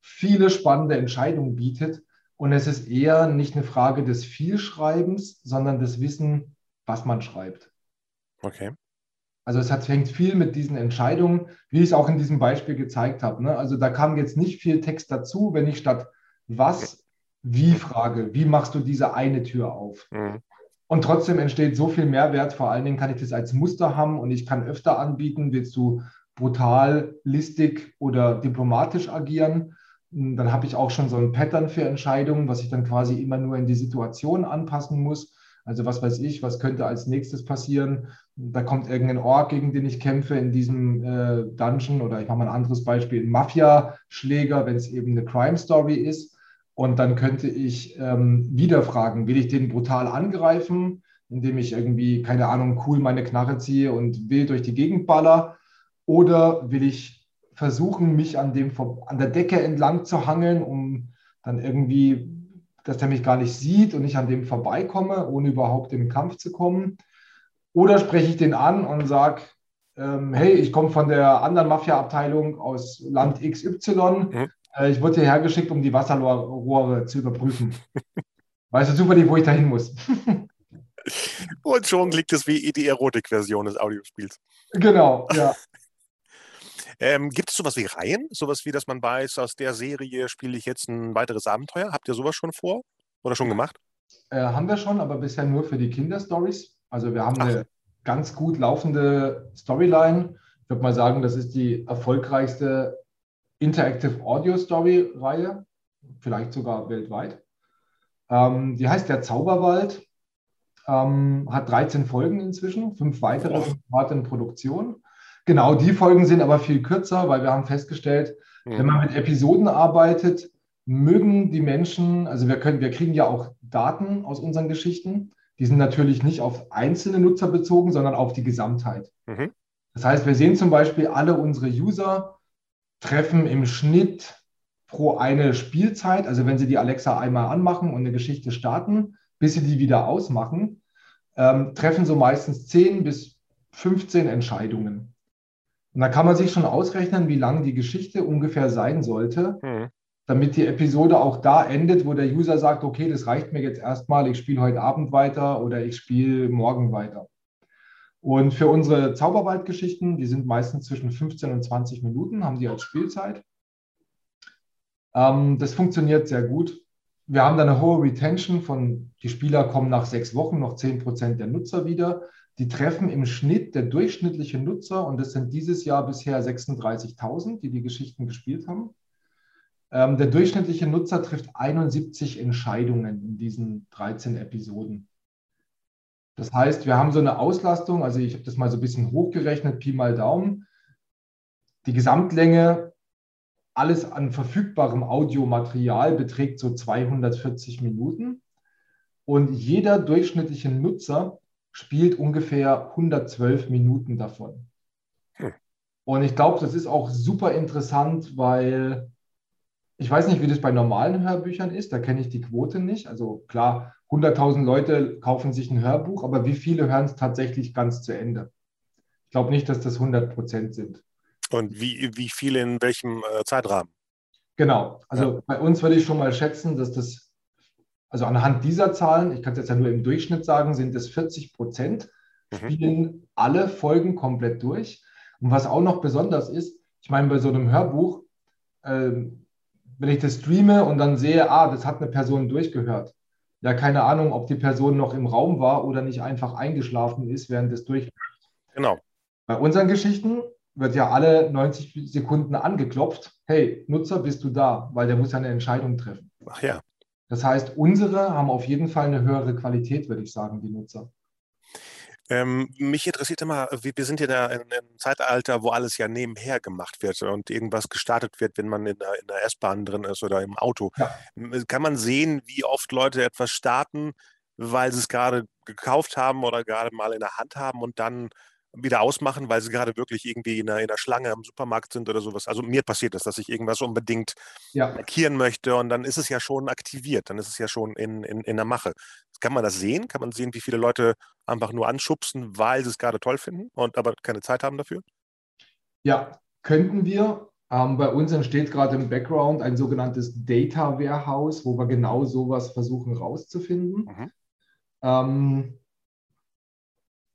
viele spannende Entscheidungen bietet. Und es ist eher nicht eine Frage des Vielschreibens, sondern des Wissen, was man schreibt. Okay. Also es hat, hängt viel mit diesen Entscheidungen, wie ich es auch in diesem Beispiel gezeigt habe. Ne? Also da kam jetzt nicht viel Text dazu, wenn ich statt was, wie frage, wie machst du diese eine Tür auf? Mhm. Und trotzdem entsteht so viel Mehrwert. Vor allen Dingen kann ich das als Muster haben und ich kann öfter anbieten, willst du brutal, listig oder diplomatisch agieren. Dann habe ich auch schon so ein Pattern für Entscheidungen, was ich dann quasi immer nur in die Situation anpassen muss. Also was weiß ich, was könnte als nächstes passieren? Da kommt irgendein Ork, gegen den ich kämpfe in diesem äh, Dungeon oder ich mache mal ein anderes Beispiel, ein Mafia-Schläger, wenn es eben eine Crime-Story ist. Und dann könnte ich ähm, wieder fragen, will ich den brutal angreifen, indem ich irgendwie, keine Ahnung, cool meine Knarre ziehe und wild durch die Gegend baller? Oder will ich versuchen, mich an, dem, an der Decke entlang zu hangeln, um dann irgendwie dass der mich gar nicht sieht und ich an dem vorbeikomme, ohne überhaupt in den Kampf zu kommen. Oder spreche ich den an und sage, ähm, hey, ich komme von der anderen Mafia-Abteilung aus Land XY. Mhm. Äh, ich wurde hierher geschickt, um die Wasserrohre zu überprüfen. weißt du super nicht, wo ich da hin muss. und schon klingt es wie die Erotik-Version des Audiospiels. Genau, ja. Ähm, gibt es sowas wie Reihen? Sowas wie, dass man weiß, aus der Serie spiele ich jetzt ein weiteres Abenteuer? Habt ihr sowas schon vor oder schon gemacht? Äh, haben wir schon, aber bisher nur für die Kinderstories. Also wir haben Ach. eine ganz gut laufende Storyline. Ich würde mal sagen, das ist die erfolgreichste Interactive Audio Story Reihe, vielleicht sogar weltweit. Ähm, die heißt Der Zauberwald, ähm, hat 13 Folgen inzwischen, fünf weitere oh. sind gerade in Produktion. Genau, die Folgen sind aber viel kürzer, weil wir haben festgestellt, mhm. wenn man mit Episoden arbeitet, mögen die Menschen, also wir können, wir kriegen ja auch Daten aus unseren Geschichten. Die sind natürlich nicht auf einzelne Nutzer bezogen, sondern auf die Gesamtheit. Mhm. Das heißt, wir sehen zum Beispiel, alle unsere User treffen im Schnitt pro eine Spielzeit, also wenn sie die Alexa einmal anmachen und eine Geschichte starten, bis sie die wieder ausmachen, ähm, treffen so meistens 10 bis 15 Entscheidungen. Und da kann man sich schon ausrechnen, wie lang die Geschichte ungefähr sein sollte, mhm. damit die Episode auch da endet, wo der User sagt, okay, das reicht mir jetzt erstmal, ich spiele heute Abend weiter oder ich spiele morgen weiter. Und für unsere Zauberwaldgeschichten, die sind meistens zwischen 15 und 20 Minuten, haben die als Spielzeit. Ähm, das funktioniert sehr gut. Wir haben da eine hohe Retention von, die Spieler kommen nach sechs Wochen noch 10 Prozent der Nutzer wieder die treffen im Schnitt der durchschnittliche Nutzer, und das sind dieses Jahr bisher 36.000, die die Geschichten gespielt haben. Ähm, der durchschnittliche Nutzer trifft 71 Entscheidungen in diesen 13 Episoden. Das heißt, wir haben so eine Auslastung, also ich habe das mal so ein bisschen hochgerechnet, Pi mal Daumen. Die Gesamtlänge, alles an verfügbarem Audiomaterial beträgt so 240 Minuten. Und jeder durchschnittliche Nutzer spielt ungefähr 112 Minuten davon. Hm. Und ich glaube, das ist auch super interessant, weil ich weiß nicht, wie das bei normalen Hörbüchern ist, da kenne ich die Quote nicht. Also klar, 100.000 Leute kaufen sich ein Hörbuch, aber wie viele hören es tatsächlich ganz zu Ende? Ich glaube nicht, dass das 100 Prozent sind. Und wie, wie viele in welchem äh, Zeitrahmen? Genau, also ja. bei uns würde ich schon mal schätzen, dass das also anhand dieser Zahlen, ich kann es jetzt ja nur im Durchschnitt sagen, sind es 40 Prozent, mhm. spielen mhm. alle Folgen komplett durch. Und was auch noch besonders ist, ich meine, bei so einem Hörbuch, äh, wenn ich das streame und dann sehe, ah, das hat eine Person durchgehört. Ja, keine Ahnung, ob die Person noch im Raum war oder nicht einfach eingeschlafen ist, während des Durchhörens. Genau. Bei unseren Geschichten wird ja alle 90 Sekunden angeklopft. Hey, Nutzer, bist du da? Weil der muss ja eine Entscheidung treffen. Ach ja. Das heißt, unsere haben auf jeden Fall eine höhere Qualität, würde ich sagen, die Nutzer. Ähm, mich interessiert immer, wir, wir sind ja da in einem Zeitalter, wo alles ja nebenher gemacht wird und irgendwas gestartet wird, wenn man in der, der S-Bahn drin ist oder im Auto. Ja. Kann man sehen, wie oft Leute etwas starten, weil sie es gerade gekauft haben oder gerade mal in der Hand haben und dann wieder ausmachen, weil sie gerade wirklich irgendwie in einer, in einer Schlange im Supermarkt sind oder sowas. Also mir passiert das, dass ich irgendwas unbedingt ja. markieren möchte und dann ist es ja schon aktiviert, dann ist es ja schon in, in, in der Mache. Kann man das sehen? Kann man sehen, wie viele Leute einfach nur anschubsen, weil sie es gerade toll finden und aber keine Zeit haben dafür? Ja, könnten wir. Ähm, bei uns entsteht gerade im Background ein sogenanntes Data Warehouse, wo wir genau sowas versuchen rauszufinden. Mhm. Ähm,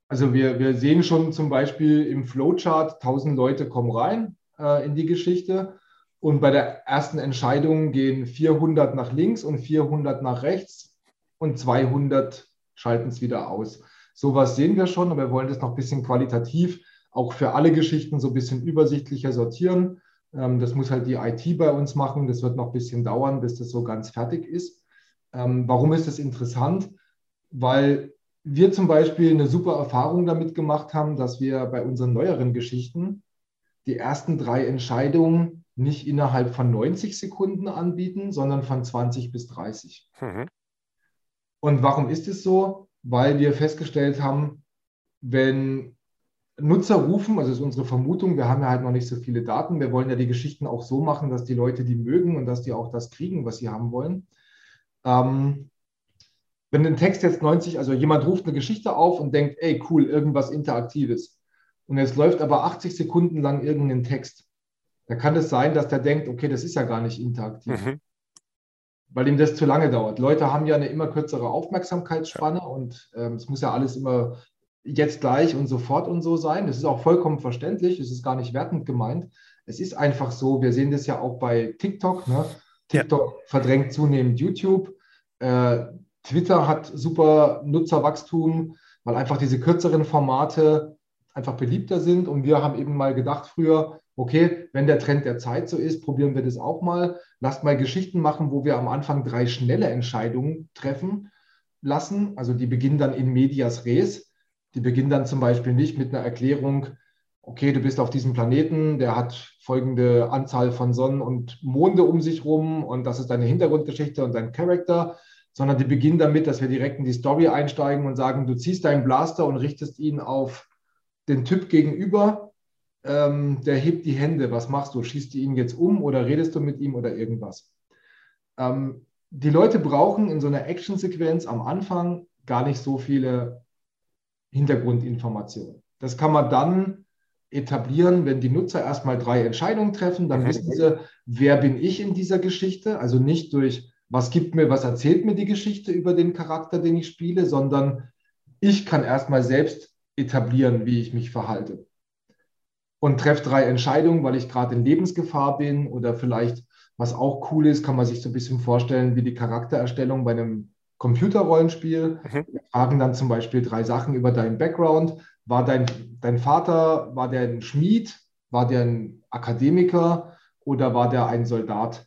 also wir, wir sehen schon zum Beispiel im Flowchart, 1000 Leute kommen rein äh, in die Geschichte und bei der ersten Entscheidung gehen 400 nach links und 400 nach rechts und 200 schalten es wieder aus. Sowas sehen wir schon, aber wir wollen das noch ein bisschen qualitativ auch für alle Geschichten so ein bisschen übersichtlicher sortieren. Ähm, das muss halt die IT bei uns machen. Das wird noch ein bisschen dauern, bis das so ganz fertig ist. Ähm, warum ist das interessant? Weil wir zum Beispiel eine super Erfahrung damit gemacht haben, dass wir bei unseren neueren Geschichten die ersten drei Entscheidungen nicht innerhalb von 90 Sekunden anbieten, sondern von 20 bis 30. Mhm. Und warum ist es so? Weil wir festgestellt haben, wenn Nutzer rufen, also ist unsere Vermutung, wir haben ja halt noch nicht so viele Daten, wir wollen ja die Geschichten auch so machen, dass die Leute die mögen und dass die auch das kriegen, was sie haben wollen. Ähm, wenn ein Text jetzt 90, also jemand ruft eine Geschichte auf und denkt, ey, cool, irgendwas Interaktives. Und es läuft aber 80 Sekunden lang irgendein Text. Da kann es sein, dass der denkt, okay, das ist ja gar nicht interaktiv. Mhm. Weil ihm das zu lange dauert. Leute haben ja eine immer kürzere Aufmerksamkeitsspanne ja. und ähm, es muss ja alles immer jetzt gleich und sofort und so sein. Das ist auch vollkommen verständlich. Es ist gar nicht wertend gemeint. Es ist einfach so. Wir sehen das ja auch bei TikTok. Ne? TikTok ja. verdrängt zunehmend YouTube. Äh, Twitter hat super Nutzerwachstum, weil einfach diese kürzeren Formate einfach beliebter sind. Und wir haben eben mal gedacht früher, okay, wenn der Trend der Zeit so ist, probieren wir das auch mal. Lasst mal Geschichten machen, wo wir am Anfang drei schnelle Entscheidungen treffen lassen. Also die beginnen dann in medias res. Die beginnen dann zum Beispiel nicht mit einer Erklärung, okay, du bist auf diesem Planeten, der hat folgende Anzahl von Sonnen und Monde um sich rum und das ist deine Hintergrundgeschichte und dein Charakter, sondern die beginnen damit, dass wir direkt in die Story einsteigen und sagen, du ziehst deinen Blaster und richtest ihn auf den Typ gegenüber, ähm, der hebt die Hände. Was machst du? Schießt du ihn jetzt um oder redest du mit ihm oder irgendwas? Ähm, die Leute brauchen in so einer Actionsequenz am Anfang gar nicht so viele Hintergrundinformationen. Das kann man dann etablieren, wenn die Nutzer erstmal drei Entscheidungen treffen, dann mhm. wissen sie, wer bin ich in dieser Geschichte, also nicht durch was gibt mir, was erzählt mir die Geschichte über den Charakter, den ich spiele, sondern ich kann erstmal selbst etablieren, wie ich mich verhalte. Und treffe drei Entscheidungen, weil ich gerade in Lebensgefahr bin oder vielleicht, was auch cool ist, kann man sich so ein bisschen vorstellen, wie die Charaktererstellung bei einem Computerrollenspiel. Mhm. Wir fragen dann zum Beispiel drei Sachen über deinen Background. War dein, dein Vater, war der ein Schmied? War der ein Akademiker oder war der ein Soldat?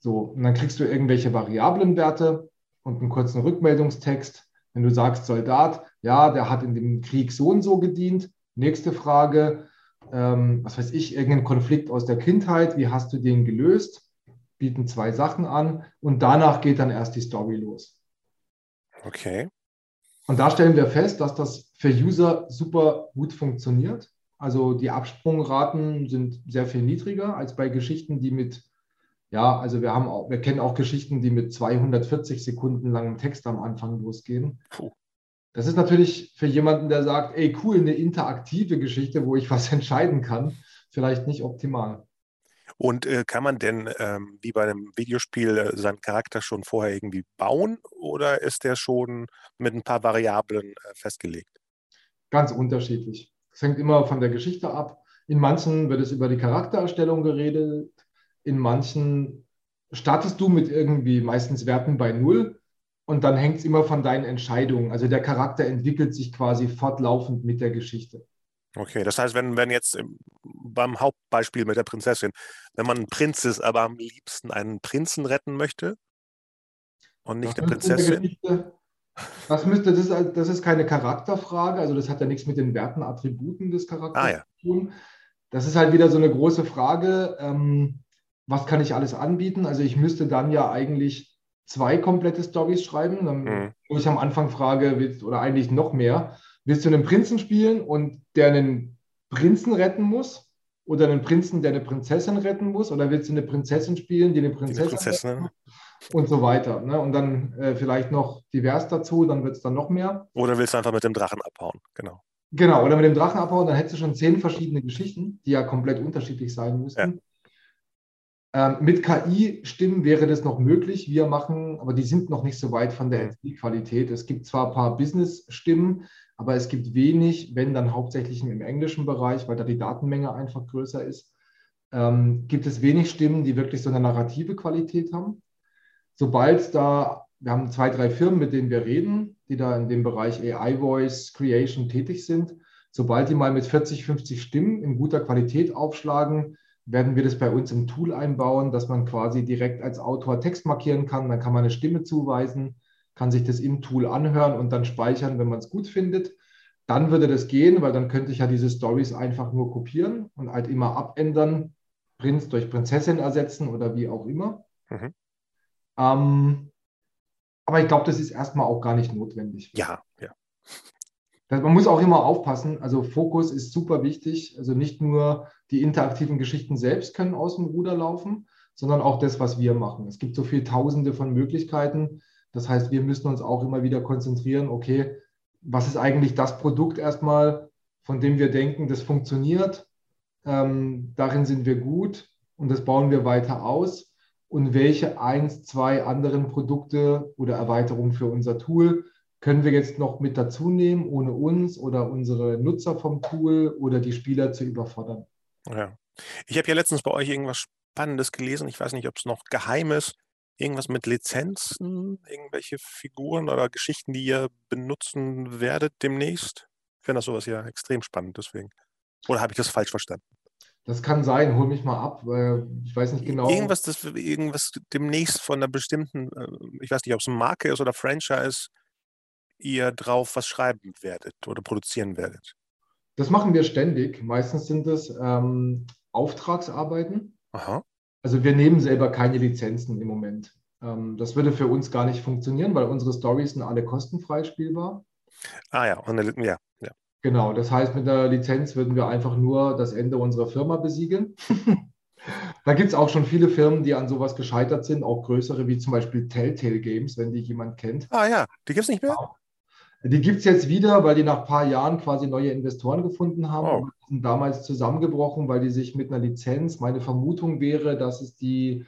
So, und dann kriegst du irgendwelche Variablenwerte und einen kurzen Rückmeldungstext. Wenn du sagst Soldat, ja, der hat in dem Krieg so und so gedient. Nächste Frage, ähm, was weiß ich, irgendein Konflikt aus der Kindheit, wie hast du den gelöst? Bieten zwei Sachen an und danach geht dann erst die Story los. Okay. Und da stellen wir fest, dass das für User super gut funktioniert. Also die Absprungraten sind sehr viel niedriger als bei Geschichten, die mit ja, also wir haben auch, wir kennen auch Geschichten, die mit 240 Sekunden langem Text am Anfang losgehen. Puh. Das ist natürlich für jemanden, der sagt, ey, cool, eine interaktive Geschichte, wo ich was entscheiden kann, vielleicht nicht optimal. Und äh, kann man denn, ähm, wie bei einem Videospiel, äh, seinen Charakter schon vorher irgendwie bauen oder ist der schon mit ein paar Variablen äh, festgelegt? Ganz unterschiedlich. Es hängt immer von der Geschichte ab. In manchen wird es über die Charaktererstellung geredet, in manchen startest du mit irgendwie meistens Werten bei Null und dann hängt es immer von deinen Entscheidungen. Also der Charakter entwickelt sich quasi fortlaufend mit der Geschichte. Okay, das heißt, wenn, wenn jetzt beim Hauptbeispiel mit der Prinzessin, wenn man ein Prinz ist, aber am liebsten einen Prinzen retten möchte und nicht das eine Prinzessin. Das, müsste, das, ist, das ist keine Charakterfrage, also das hat ja nichts mit den Werten, Attributen des Charakters ah, ja. zu tun. Das ist halt wieder so eine große Frage. Ähm, was kann ich alles anbieten? Also ich müsste dann ja eigentlich zwei komplette Stories schreiben, dann, mhm. wo ich am Anfang frage, willst, oder eigentlich noch mehr, willst du einen Prinzen spielen und der einen Prinzen retten muss? Oder einen Prinzen, der eine Prinzessin retten muss? Oder willst du eine Prinzessin spielen, die eine Prinzessin, die Prinzessin retten muss? Und so weiter. Ne? Und dann äh, vielleicht noch divers dazu, dann wird es dann noch mehr. Oder willst du einfach mit dem Drachen abhauen? Genau. Genau, oder mit dem Drachen abhauen, dann hättest du schon zehn verschiedene Geschichten, die ja komplett unterschiedlich sein müssten. Ja. Ähm, mit KI-Stimmen wäre das noch möglich. Wir machen, aber die sind noch nicht so weit von der SD-Qualität. Es gibt zwar ein paar Business-Stimmen, aber es gibt wenig, wenn dann hauptsächlich im englischen Bereich, weil da die Datenmenge einfach größer ist, ähm, gibt es wenig Stimmen, die wirklich so eine narrative Qualität haben. Sobald da, wir haben zwei, drei Firmen, mit denen wir reden, die da in dem Bereich AI Voice Creation tätig sind. Sobald die mal mit 40, 50 Stimmen in guter Qualität aufschlagen, werden wir das bei uns im Tool einbauen, dass man quasi direkt als Autor Text markieren kann. Dann kann man eine Stimme zuweisen, kann sich das im Tool anhören und dann speichern, wenn man es gut findet. Dann würde das gehen, weil dann könnte ich ja diese Stories einfach nur kopieren und halt immer abändern, Prinz durch Prinzessin ersetzen oder wie auch immer. Mhm. Ähm, aber ich glaube, das ist erstmal auch gar nicht notwendig. Ja, ja. Man muss auch immer aufpassen. Also Fokus ist super wichtig. Also nicht nur die interaktiven Geschichten selbst können aus dem Ruder laufen, sondern auch das, was wir machen. Es gibt so viele Tausende von Möglichkeiten. Das heißt, wir müssen uns auch immer wieder konzentrieren, okay, was ist eigentlich das Produkt erstmal, von dem wir denken, das funktioniert, ähm, darin sind wir gut und das bauen wir weiter aus. Und welche eins, zwei anderen Produkte oder Erweiterungen für unser Tool können wir jetzt noch mit dazu nehmen, ohne uns oder unsere Nutzer vom Tool oder die Spieler zu überfordern. Ja. Ich habe ja letztens bei euch irgendwas Spannendes gelesen. Ich weiß nicht, ob es noch geheim ist. Irgendwas mit Lizenzen, irgendwelche Figuren oder Geschichten, die ihr benutzen werdet demnächst. Ich finde das sowas ja extrem spannend, deswegen. Oder habe ich das falsch verstanden? Das kann sein, hol mich mal ab. Ich weiß nicht genau. Irgendwas, das irgendwas demnächst von einer bestimmten, äh, ich weiß nicht, ob es eine Marke ist oder Franchise, ihr drauf was schreiben werdet oder produzieren werdet? Das machen wir ständig. Meistens sind es ähm, Auftragsarbeiten. Aha. Also wir nehmen selber keine Lizenzen im Moment. Ähm, das würde für uns gar nicht funktionieren, weil unsere Stories sind alle kostenfrei spielbar. Ah ja, und eine, ja, ja. Genau, das heißt, mit der Lizenz würden wir einfach nur das Ende unserer Firma besiegeln. da gibt es auch schon viele Firmen, die an sowas gescheitert sind, auch größere, wie zum Beispiel Telltale Games, wenn die jemand kennt. Ah ja, die gibt es nicht mehr? Die gibt es jetzt wieder, weil die nach ein paar Jahren quasi neue Investoren gefunden haben. Oh. Die sind damals zusammengebrochen, weil die sich mit einer Lizenz, meine Vermutung wäre, dass es die,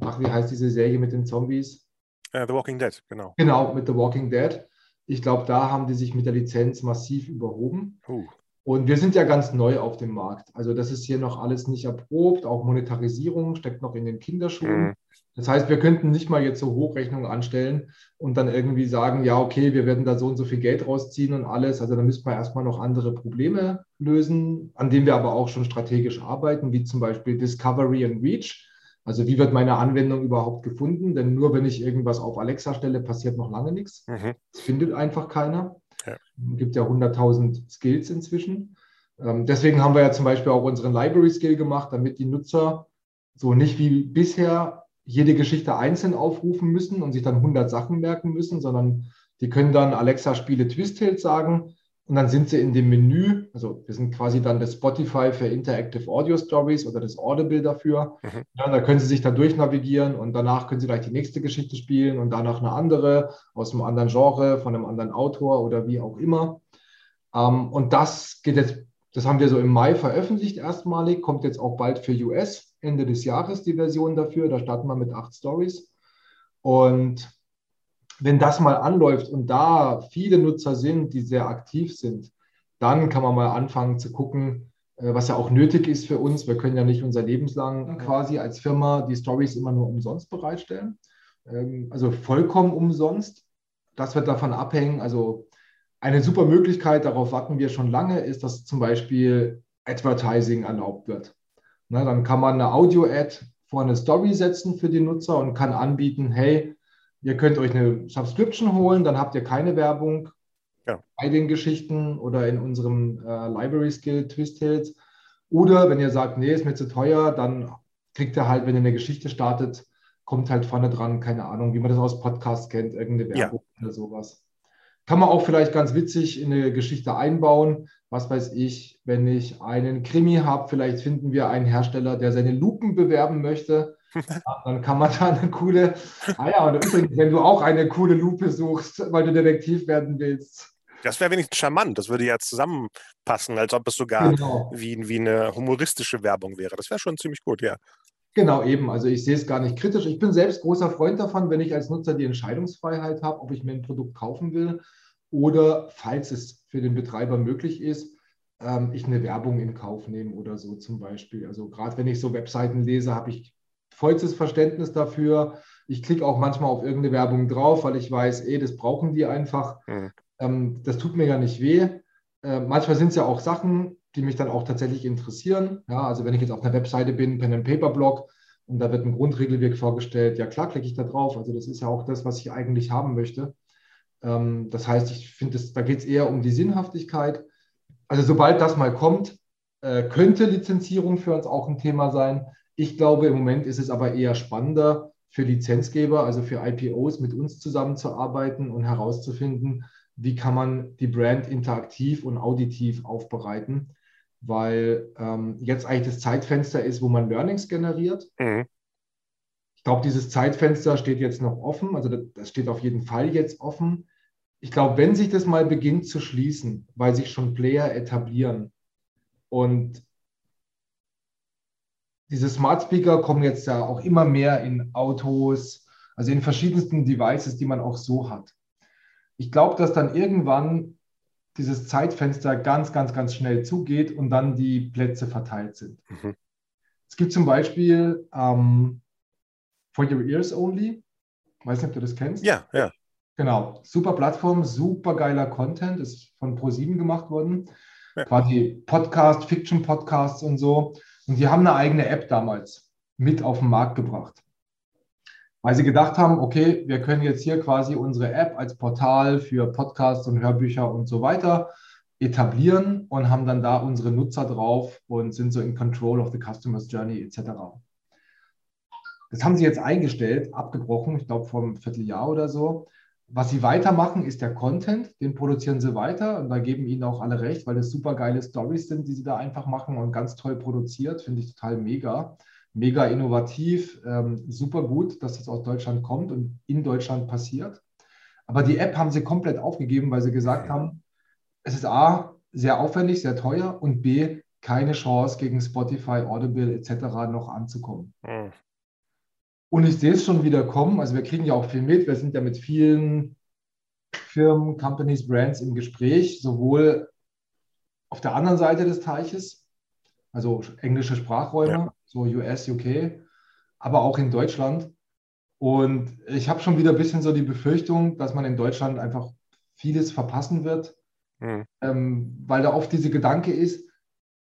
ach, wie heißt diese Serie mit den Zombies? Uh, The Walking Dead, genau. Genau, mit The Walking Dead. Ich glaube, da haben die sich mit der Lizenz massiv überhoben. Uh. Und wir sind ja ganz neu auf dem Markt. Also das ist hier noch alles nicht erprobt. Auch Monetarisierung steckt noch in den Kinderschuhen. Mhm. Das heißt, wir könnten nicht mal jetzt so Hochrechnungen anstellen und dann irgendwie sagen, ja, okay, wir werden da so und so viel Geld rausziehen und alles. Also da müssten wir erstmal noch andere Probleme lösen, an denen wir aber auch schon strategisch arbeiten, wie zum Beispiel Discovery and Reach. Also wie wird meine Anwendung überhaupt gefunden? Denn nur wenn ich irgendwas auf Alexa stelle, passiert noch lange nichts. Mhm. Das findet einfach keiner. Ja. Es gibt ja 100.000 Skills inzwischen. Ähm, deswegen haben wir ja zum Beispiel auch unseren Library-Skill gemacht, damit die Nutzer so nicht wie bisher jede Geschichte einzeln aufrufen müssen und sich dann 100 Sachen merken müssen, sondern die können dann Alexa spiele Twist Tales sagen und dann sind sie in dem Menü, also wir sind quasi dann das Spotify für Interactive Audio Stories oder das Audible dafür. Mhm. Ja, da können sie sich dann durchnavigieren und danach können sie gleich die nächste Geschichte spielen und danach eine andere aus einem anderen Genre, von einem anderen Autor oder wie auch immer. Ähm, und das geht jetzt, das haben wir so im Mai veröffentlicht erstmalig, kommt jetzt auch bald für US. Ende des Jahres die Version dafür. Da starten wir mit acht Stories. Und wenn das mal anläuft und da viele Nutzer sind, die sehr aktiv sind, dann kann man mal anfangen zu gucken, äh, was ja auch nötig ist für uns. Wir können ja nicht unser Lebenslang quasi als Firma die Stories immer nur umsonst bereitstellen. Ähm, also vollkommen umsonst. Das wird davon abhängen. Also eine super Möglichkeit, darauf warten wir schon lange, ist, dass zum Beispiel Advertising erlaubt wird. Ne, dann kann man eine Audio-Ad vor eine Story setzen für die Nutzer und kann anbieten, hey, ihr könnt euch eine Subscription holen, dann habt ihr keine Werbung ja. bei den Geschichten oder in unserem äh, Library Skill Twist Tales. Oder wenn ihr sagt, nee, ist mir zu teuer, dann kriegt ihr halt, wenn ihr eine Geschichte startet, kommt halt vorne dran, keine Ahnung, wie man das aus Podcasts kennt, irgendeine Werbung ja. oder sowas. Kann man auch vielleicht ganz witzig in eine Geschichte einbauen. Was weiß ich, wenn ich einen Krimi habe, vielleicht finden wir einen Hersteller, der seine Lupen bewerben möchte. Dann kann man da eine coole. Ah ja, und übrigens, wenn du auch eine coole Lupe suchst, weil du Detektiv werden willst. Das wäre wenigstens charmant. Das würde ja zusammenpassen, als ob es sogar genau. wie, wie eine humoristische Werbung wäre. Das wäre schon ziemlich gut, ja. Genau, eben. Also ich sehe es gar nicht kritisch. Ich bin selbst großer Freund davon, wenn ich als Nutzer die Entscheidungsfreiheit habe, ob ich mir ein Produkt kaufen will oder, falls es für den Betreiber möglich ist, ähm, ich eine Werbung in Kauf nehme oder so zum Beispiel. Also gerade wenn ich so Webseiten lese, habe ich vollstes Verständnis dafür. Ich klicke auch manchmal auf irgendeine Werbung drauf, weil ich weiß, eh, das brauchen die einfach. Mhm. Ähm, das tut mir ja nicht weh. Äh, manchmal sind es ja auch Sachen, die mich dann auch tatsächlich interessieren. Ja, also wenn ich jetzt auf einer Webseite bin, Pen and Paper Blog und da wird ein Grundregelwerk vorgestellt, ja klar klicke ich da drauf. Also das ist ja auch das, was ich eigentlich haben möchte. Ähm, das heißt, ich finde, da geht es eher um die Sinnhaftigkeit. Also sobald das mal kommt, äh, könnte Lizenzierung für uns auch ein Thema sein. Ich glaube, im Moment ist es aber eher spannender für Lizenzgeber, also für IPOs, mit uns zusammenzuarbeiten und herauszufinden, wie kann man die Brand interaktiv und auditiv aufbereiten weil ähm, jetzt eigentlich das Zeitfenster ist, wo man Learnings generiert. Mhm. Ich glaube, dieses Zeitfenster steht jetzt noch offen, also das, das steht auf jeden Fall jetzt offen. Ich glaube, wenn sich das mal beginnt zu schließen, weil sich schon Player etablieren und diese Smart Speaker kommen jetzt ja auch immer mehr in Autos, also in verschiedensten Devices, die man auch so hat. Ich glaube, dass dann irgendwann dieses Zeitfenster ganz, ganz, ganz schnell zugeht und dann die Plätze verteilt sind. Mhm. Es gibt zum Beispiel ähm, For Your Ears Only. Weiß nicht, ob du das kennst. Ja, ja. Genau. Super Plattform, super geiler Content, ist von Pro7 gemacht worden. Ja. Quasi Podcast, Fiction-Podcasts und so. Und die haben eine eigene App damals mit auf den Markt gebracht weil sie gedacht haben, okay, wir können jetzt hier quasi unsere App als Portal für Podcasts und Hörbücher und so weiter etablieren und haben dann da unsere Nutzer drauf und sind so in Control of the Customer's Journey etc. Das haben sie jetzt eingestellt, abgebrochen, ich glaube vor einem Vierteljahr oder so. Was sie weitermachen, ist der Content, den produzieren sie weiter und da geben ihnen auch alle recht, weil das super geile Stories sind, die sie da einfach machen und ganz toll produziert, finde ich total mega mega innovativ, ähm, super gut, dass das aus Deutschland kommt und in Deutschland passiert. Aber die App haben sie komplett aufgegeben, weil sie gesagt haben, es ist A, sehr aufwendig, sehr teuer und B, keine Chance gegen Spotify, Audible etc. noch anzukommen. Und ich sehe es schon wieder kommen. Also wir kriegen ja auch viel mit. Wir sind ja mit vielen Firmen, Companies, Brands im Gespräch, sowohl auf der anderen Seite des Teiches, also englische Sprachräume, ja so US, UK, aber auch in Deutschland. Und ich habe schon wieder ein bisschen so die Befürchtung, dass man in Deutschland einfach vieles verpassen wird, mhm. ähm, weil da oft diese Gedanke ist,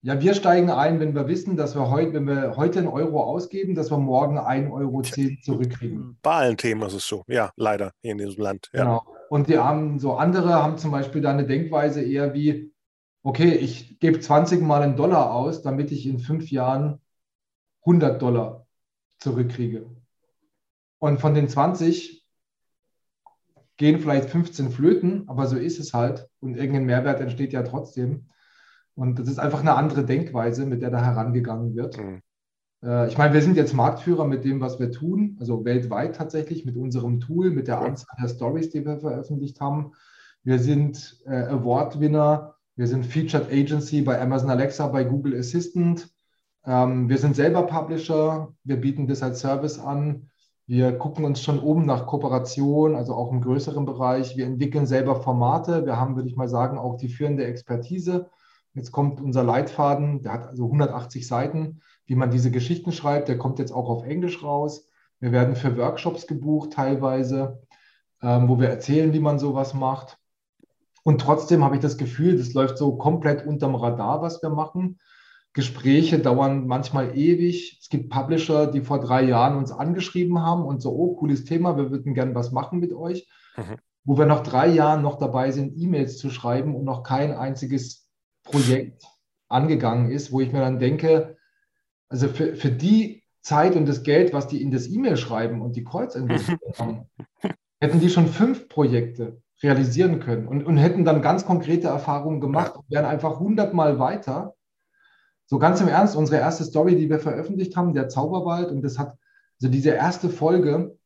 ja, wir steigen ein, wenn wir wissen, dass wir heute, wenn wir heute einen Euro ausgeben, dass wir morgen 1,10 Euro zurückkriegen. Bei allen Themen ist es so, ja, leider hier in diesem Land. Ja. Genau. Und die haben so andere haben zum Beispiel da eine Denkweise eher wie, okay, ich gebe 20 Mal einen Dollar aus, damit ich in fünf Jahren 100 Dollar zurückkriege. Und von den 20 gehen vielleicht 15 flöten, aber so ist es halt. Und irgendein Mehrwert entsteht ja trotzdem. Und das ist einfach eine andere Denkweise, mit der da herangegangen wird. Mhm. Äh, ich meine, wir sind jetzt Marktführer mit dem, was wir tun, also weltweit tatsächlich mit unserem Tool, mit der Anzahl der Stories, die wir veröffentlicht haben. Wir sind äh, Award-Winner, wir sind Featured Agency bei Amazon Alexa, bei Google Assistant. Ähm, wir sind selber Publisher, wir bieten das als Service an. Wir gucken uns schon oben nach Kooperation, also auch im größeren Bereich. Wir entwickeln selber Formate. Wir haben, würde ich mal sagen, auch die führende Expertise. Jetzt kommt unser Leitfaden, der hat also 180 Seiten, wie man diese Geschichten schreibt. Der kommt jetzt auch auf Englisch raus. Wir werden für Workshops gebucht teilweise, ähm, wo wir erzählen, wie man sowas macht. Und trotzdem habe ich das Gefühl, das läuft so komplett unterm Radar, was wir machen. Gespräche dauern manchmal ewig. Es gibt Publisher, die vor drei Jahren uns angeschrieben haben und so, oh, cooles Thema, wir würden gerne was machen mit euch. Mhm. Wo wir nach drei Jahren noch dabei sind, E-Mails zu schreiben und noch kein einziges Projekt angegangen ist, wo ich mir dann denke, also für, für die Zeit und das Geld, was die in das E-Mail schreiben und die Calls investiert haben, hätten die schon fünf Projekte realisieren können und, und hätten dann ganz konkrete Erfahrungen gemacht und wären einfach hundertmal weiter. So ganz im Ernst, unsere erste Story, die wir veröffentlicht haben, der Zauberwald, und das hat, also diese erste Folge,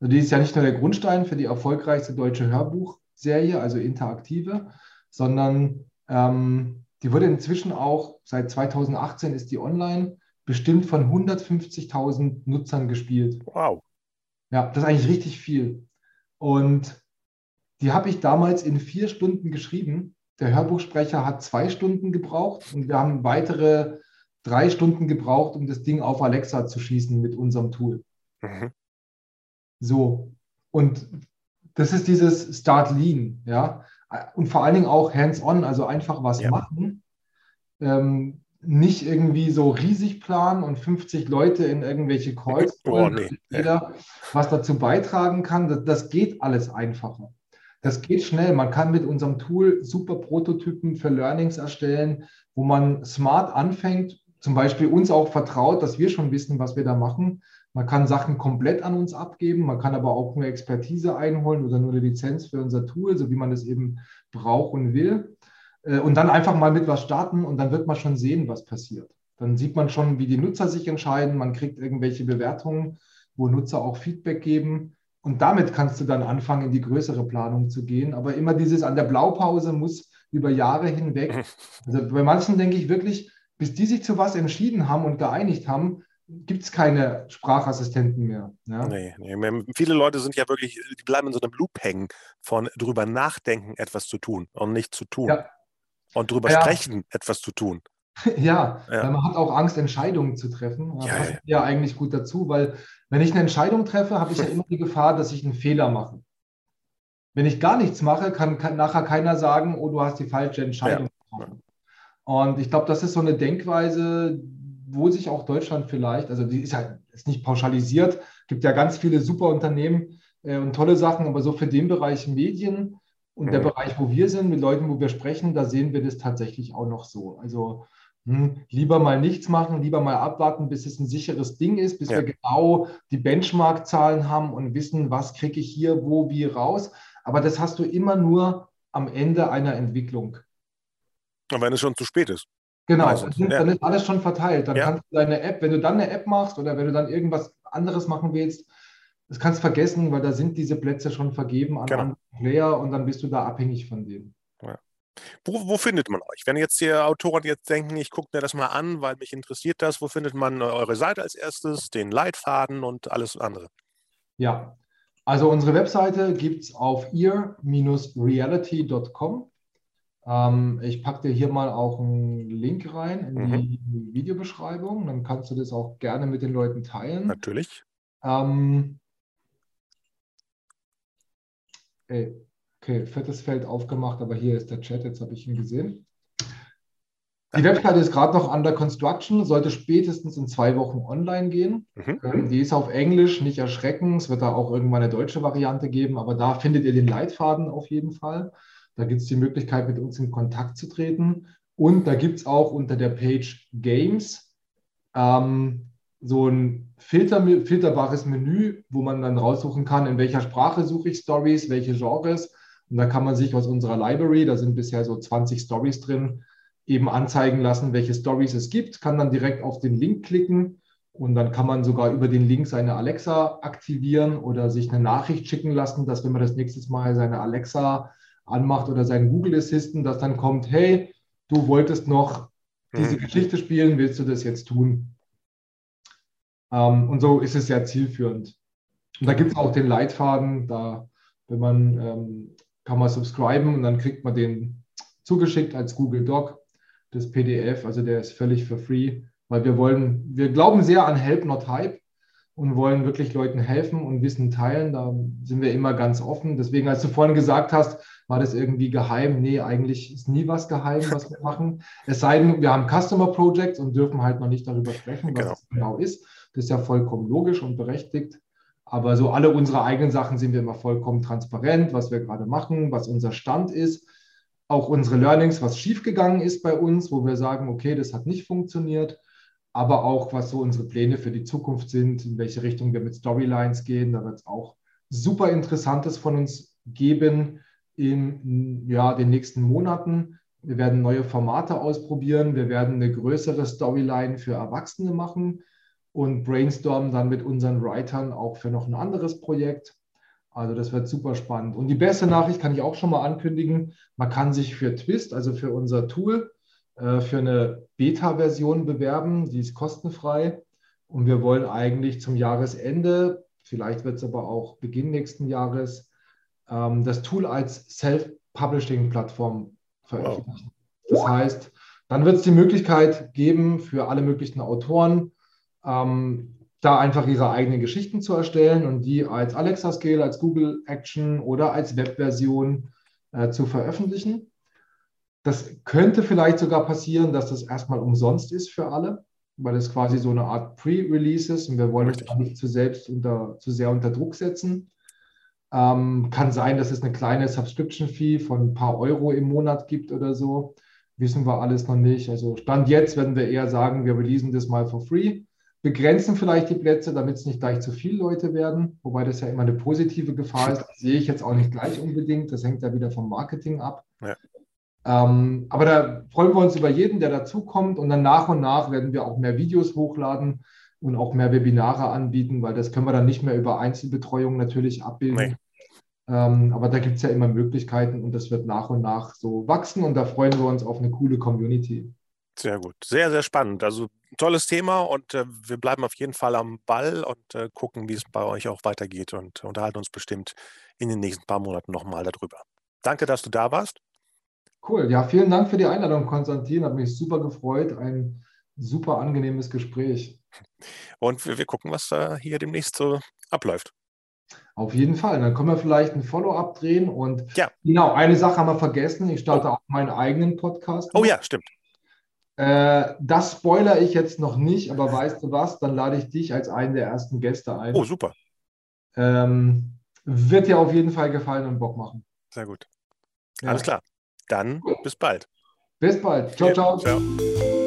also die ist ja nicht nur der Grundstein für die erfolgreichste deutsche Hörbuchserie, also interaktive, sondern ähm, die wurde inzwischen auch, seit 2018 ist die online, bestimmt von 150.000 Nutzern gespielt. Wow. Ja, das ist eigentlich richtig viel. Und die habe ich damals in vier Stunden geschrieben. Der Hörbuchsprecher hat zwei Stunden gebraucht und wir haben weitere drei Stunden gebraucht, um das Ding auf Alexa zu schießen mit unserem Tool. Mhm. So. Und das ist dieses Start Lean, ja. Und vor allen Dingen auch hands-on, also einfach was ja. machen. Ähm, nicht irgendwie so riesig planen und 50 Leute in irgendwelche Calls, oh, nee. jeder was dazu beitragen kann. Das, das geht alles einfacher. Das geht schnell. Man kann mit unserem Tool super Prototypen für Learnings erstellen, wo man smart anfängt, zum Beispiel uns auch vertraut, dass wir schon wissen, was wir da machen. Man kann Sachen komplett an uns abgeben, man kann aber auch nur Expertise einholen oder nur eine Lizenz für unser Tool, so wie man es eben braucht und will. Äh, und dann einfach mal mit was starten und dann wird man schon sehen, was passiert. Dann sieht man schon, wie die Nutzer sich entscheiden. Man kriegt irgendwelche Bewertungen, wo Nutzer auch Feedback geben. Und damit kannst du dann anfangen, in die größere Planung zu gehen. Aber immer dieses an der Blaupause muss über Jahre hinweg. Also bei manchen denke ich wirklich, bis die sich zu was entschieden haben und geeinigt haben, gibt es keine Sprachassistenten mehr. Ja? Nee, nee, viele Leute sind ja wirklich, die bleiben in so einem Loop hängen von drüber nachdenken, etwas zu tun und nicht zu tun. Ja. Und drüber ja. sprechen, etwas zu tun. Ja, ja, weil man hat auch Angst, Entscheidungen zu treffen. Das ja, passt ja. ja eigentlich gut dazu, weil wenn ich eine Entscheidung treffe, habe ich ja immer die Gefahr, dass ich einen Fehler mache. Wenn ich gar nichts mache, kann, kann nachher keiner sagen, oh, du hast die falsche Entscheidung getroffen. Und ich glaube, das ist so eine Denkweise, wo sich auch Deutschland vielleicht, also die ist halt ist nicht pauschalisiert, gibt ja ganz viele super Unternehmen äh, und tolle Sachen, aber so für den Bereich Medien und mhm. der Bereich, wo wir sind, mit Leuten, wo wir sprechen, da sehen wir das tatsächlich auch noch so. Also hm, lieber mal nichts machen, lieber mal abwarten, bis es ein sicheres Ding ist, bis ja. wir genau die Benchmark-Zahlen haben und wissen, was kriege ich hier, wo, wie raus. Aber das hast du immer nur am Ende einer Entwicklung. Und wenn es schon zu spät ist. Genau, dann, ja. dann, ist alles schon verteilt. Dann ja. kannst du deine App, wenn du dann eine App machst oder wenn du dann irgendwas anderes machen willst, das kannst du vergessen, weil da sind diese Plätze schon vergeben an genau. andere Player und dann bist du da abhängig von denen. Ja. Wo, wo, findet man euch? Wenn jetzt die Autoren jetzt denken, ich gucke mir das mal an, weil mich interessiert das, wo findet man eure Seite als erstes, den Leitfaden und alles andere? Ja, also unsere Webseite gibt es auf ear-reality.com. Ähm, ich packe dir hier mal auch einen Link rein in mhm. die Videobeschreibung. Dann kannst du das auch gerne mit den Leuten teilen. Natürlich. Ähm, Okay, fettes Feld aufgemacht, aber hier ist der Chat, jetzt habe ich ihn gesehen. Die Webseite ist gerade noch under construction, sollte spätestens in zwei Wochen online gehen. Mhm. Ähm, die ist auf Englisch, nicht erschrecken. Es wird da auch irgendwann eine deutsche Variante geben, aber da findet ihr den Leitfaden auf jeden Fall. Da gibt es die Möglichkeit, mit uns in Kontakt zu treten. Und da gibt es auch unter der Page Games ähm, so ein Filter, filterbares Menü, wo man dann raussuchen kann, in welcher Sprache suche ich Stories, welche Genres. Und da kann man sich aus unserer Library, da sind bisher so 20 Stories drin, eben anzeigen lassen, welche Stories es gibt, kann dann direkt auf den Link klicken und dann kann man sogar über den Link seine Alexa aktivieren oder sich eine Nachricht schicken lassen, dass wenn man das nächste Mal seine Alexa anmacht oder seinen Google Assistant, dass dann kommt, hey, du wolltest noch diese mhm. Geschichte spielen, willst du das jetzt tun? Ähm, und so ist es sehr zielführend. Und da gibt es auch den Leitfaden, da, wenn man, ähm, kann man subscriben und dann kriegt man den zugeschickt als Google Doc, das PDF, also der ist völlig for free, weil wir wollen, wir glauben sehr an Help, not Hype und wollen wirklich Leuten helfen und Wissen teilen. Da sind wir immer ganz offen. Deswegen, als du vorhin gesagt hast, war das irgendwie geheim? Nee, eigentlich ist nie was geheim, was wir machen. Es sei denn, wir haben Customer Projects und dürfen halt noch nicht darüber sprechen, was genau. es genau ist. Das ist ja vollkommen logisch und berechtigt. Aber so alle unsere eigenen Sachen sind wir immer vollkommen transparent, was wir gerade machen, was unser Stand ist. Auch unsere Learnings, was schiefgegangen ist bei uns, wo wir sagen, okay, das hat nicht funktioniert. aber auch was so unsere Pläne für die Zukunft sind, in welche Richtung wir mit Storylines gehen. Da wird es auch super Interessantes von uns geben in ja, den nächsten Monaten. Wir werden neue Formate ausprobieren. Wir werden eine größere Storyline für Erwachsene machen und brainstormen dann mit unseren Writern auch für noch ein anderes Projekt. Also das wird super spannend. Und die beste Nachricht kann ich auch schon mal ankündigen. Man kann sich für Twist, also für unser Tool, äh, für eine Beta-Version bewerben. Die ist kostenfrei. Und wir wollen eigentlich zum Jahresende, vielleicht wird es aber auch Beginn nächsten Jahres, ähm, das Tool als Self-Publishing-Plattform veröffentlichen. Wow. Das heißt, dann wird es die Möglichkeit geben, für alle möglichen Autoren ähm, da einfach ihre eigenen Geschichten zu erstellen und die als Alexa Scale, als Google Action oder als Webversion äh, zu veröffentlichen. Das könnte vielleicht sogar passieren, dass das erstmal umsonst ist für alle, weil es quasi so eine Art Pre-Release ist und wir wollen uns nicht zu selbst unter, zu sehr unter Druck setzen. Ähm, kann sein, dass es eine kleine Subscription-Fee von ein paar Euro im Monat gibt oder so. Wissen wir alles noch nicht. Also Stand jetzt werden wir eher sagen, wir releasen das mal for free begrenzen vielleicht die Plätze, damit es nicht gleich zu viele Leute werden, wobei das ja immer eine positive Gefahr ist. Das sehe ich jetzt auch nicht gleich unbedingt. Das hängt ja wieder vom Marketing ab. Ja. Ähm, aber da freuen wir uns über jeden, der dazukommt und dann nach und nach werden wir auch mehr Videos hochladen und auch mehr Webinare anbieten, weil das können wir dann nicht mehr über Einzelbetreuung natürlich abbilden. Nee. Ähm, aber da gibt es ja immer Möglichkeiten und das wird nach und nach so wachsen und da freuen wir uns auf eine coole Community. Sehr gut. Sehr, sehr spannend. Also tolles Thema und äh, wir bleiben auf jeden Fall am Ball und äh, gucken, wie es bei euch auch weitergeht und unterhalten uns bestimmt in den nächsten paar Monaten nochmal darüber. Danke, dass du da warst. Cool. Ja, vielen Dank für die Einladung, Konstantin. Hat mich super gefreut. Ein super angenehmes Gespräch. Und wir, wir gucken, was da hier demnächst so abläuft. Auf jeden Fall. Dann können wir vielleicht ein Follow-up drehen. Und ja. genau, eine Sache haben wir vergessen. Ich starte oh. auch meinen eigenen Podcast. Oh ja, stimmt. Äh, das spoilere ich jetzt noch nicht, aber weißt du was? Dann lade ich dich als einen der ersten Gäste ein. Oh, super. Ähm, wird dir auf jeden Fall gefallen und Bock machen. Sehr gut. Ja. Alles klar. Dann bis bald. Bis bald. Ciao, ciao. ciao.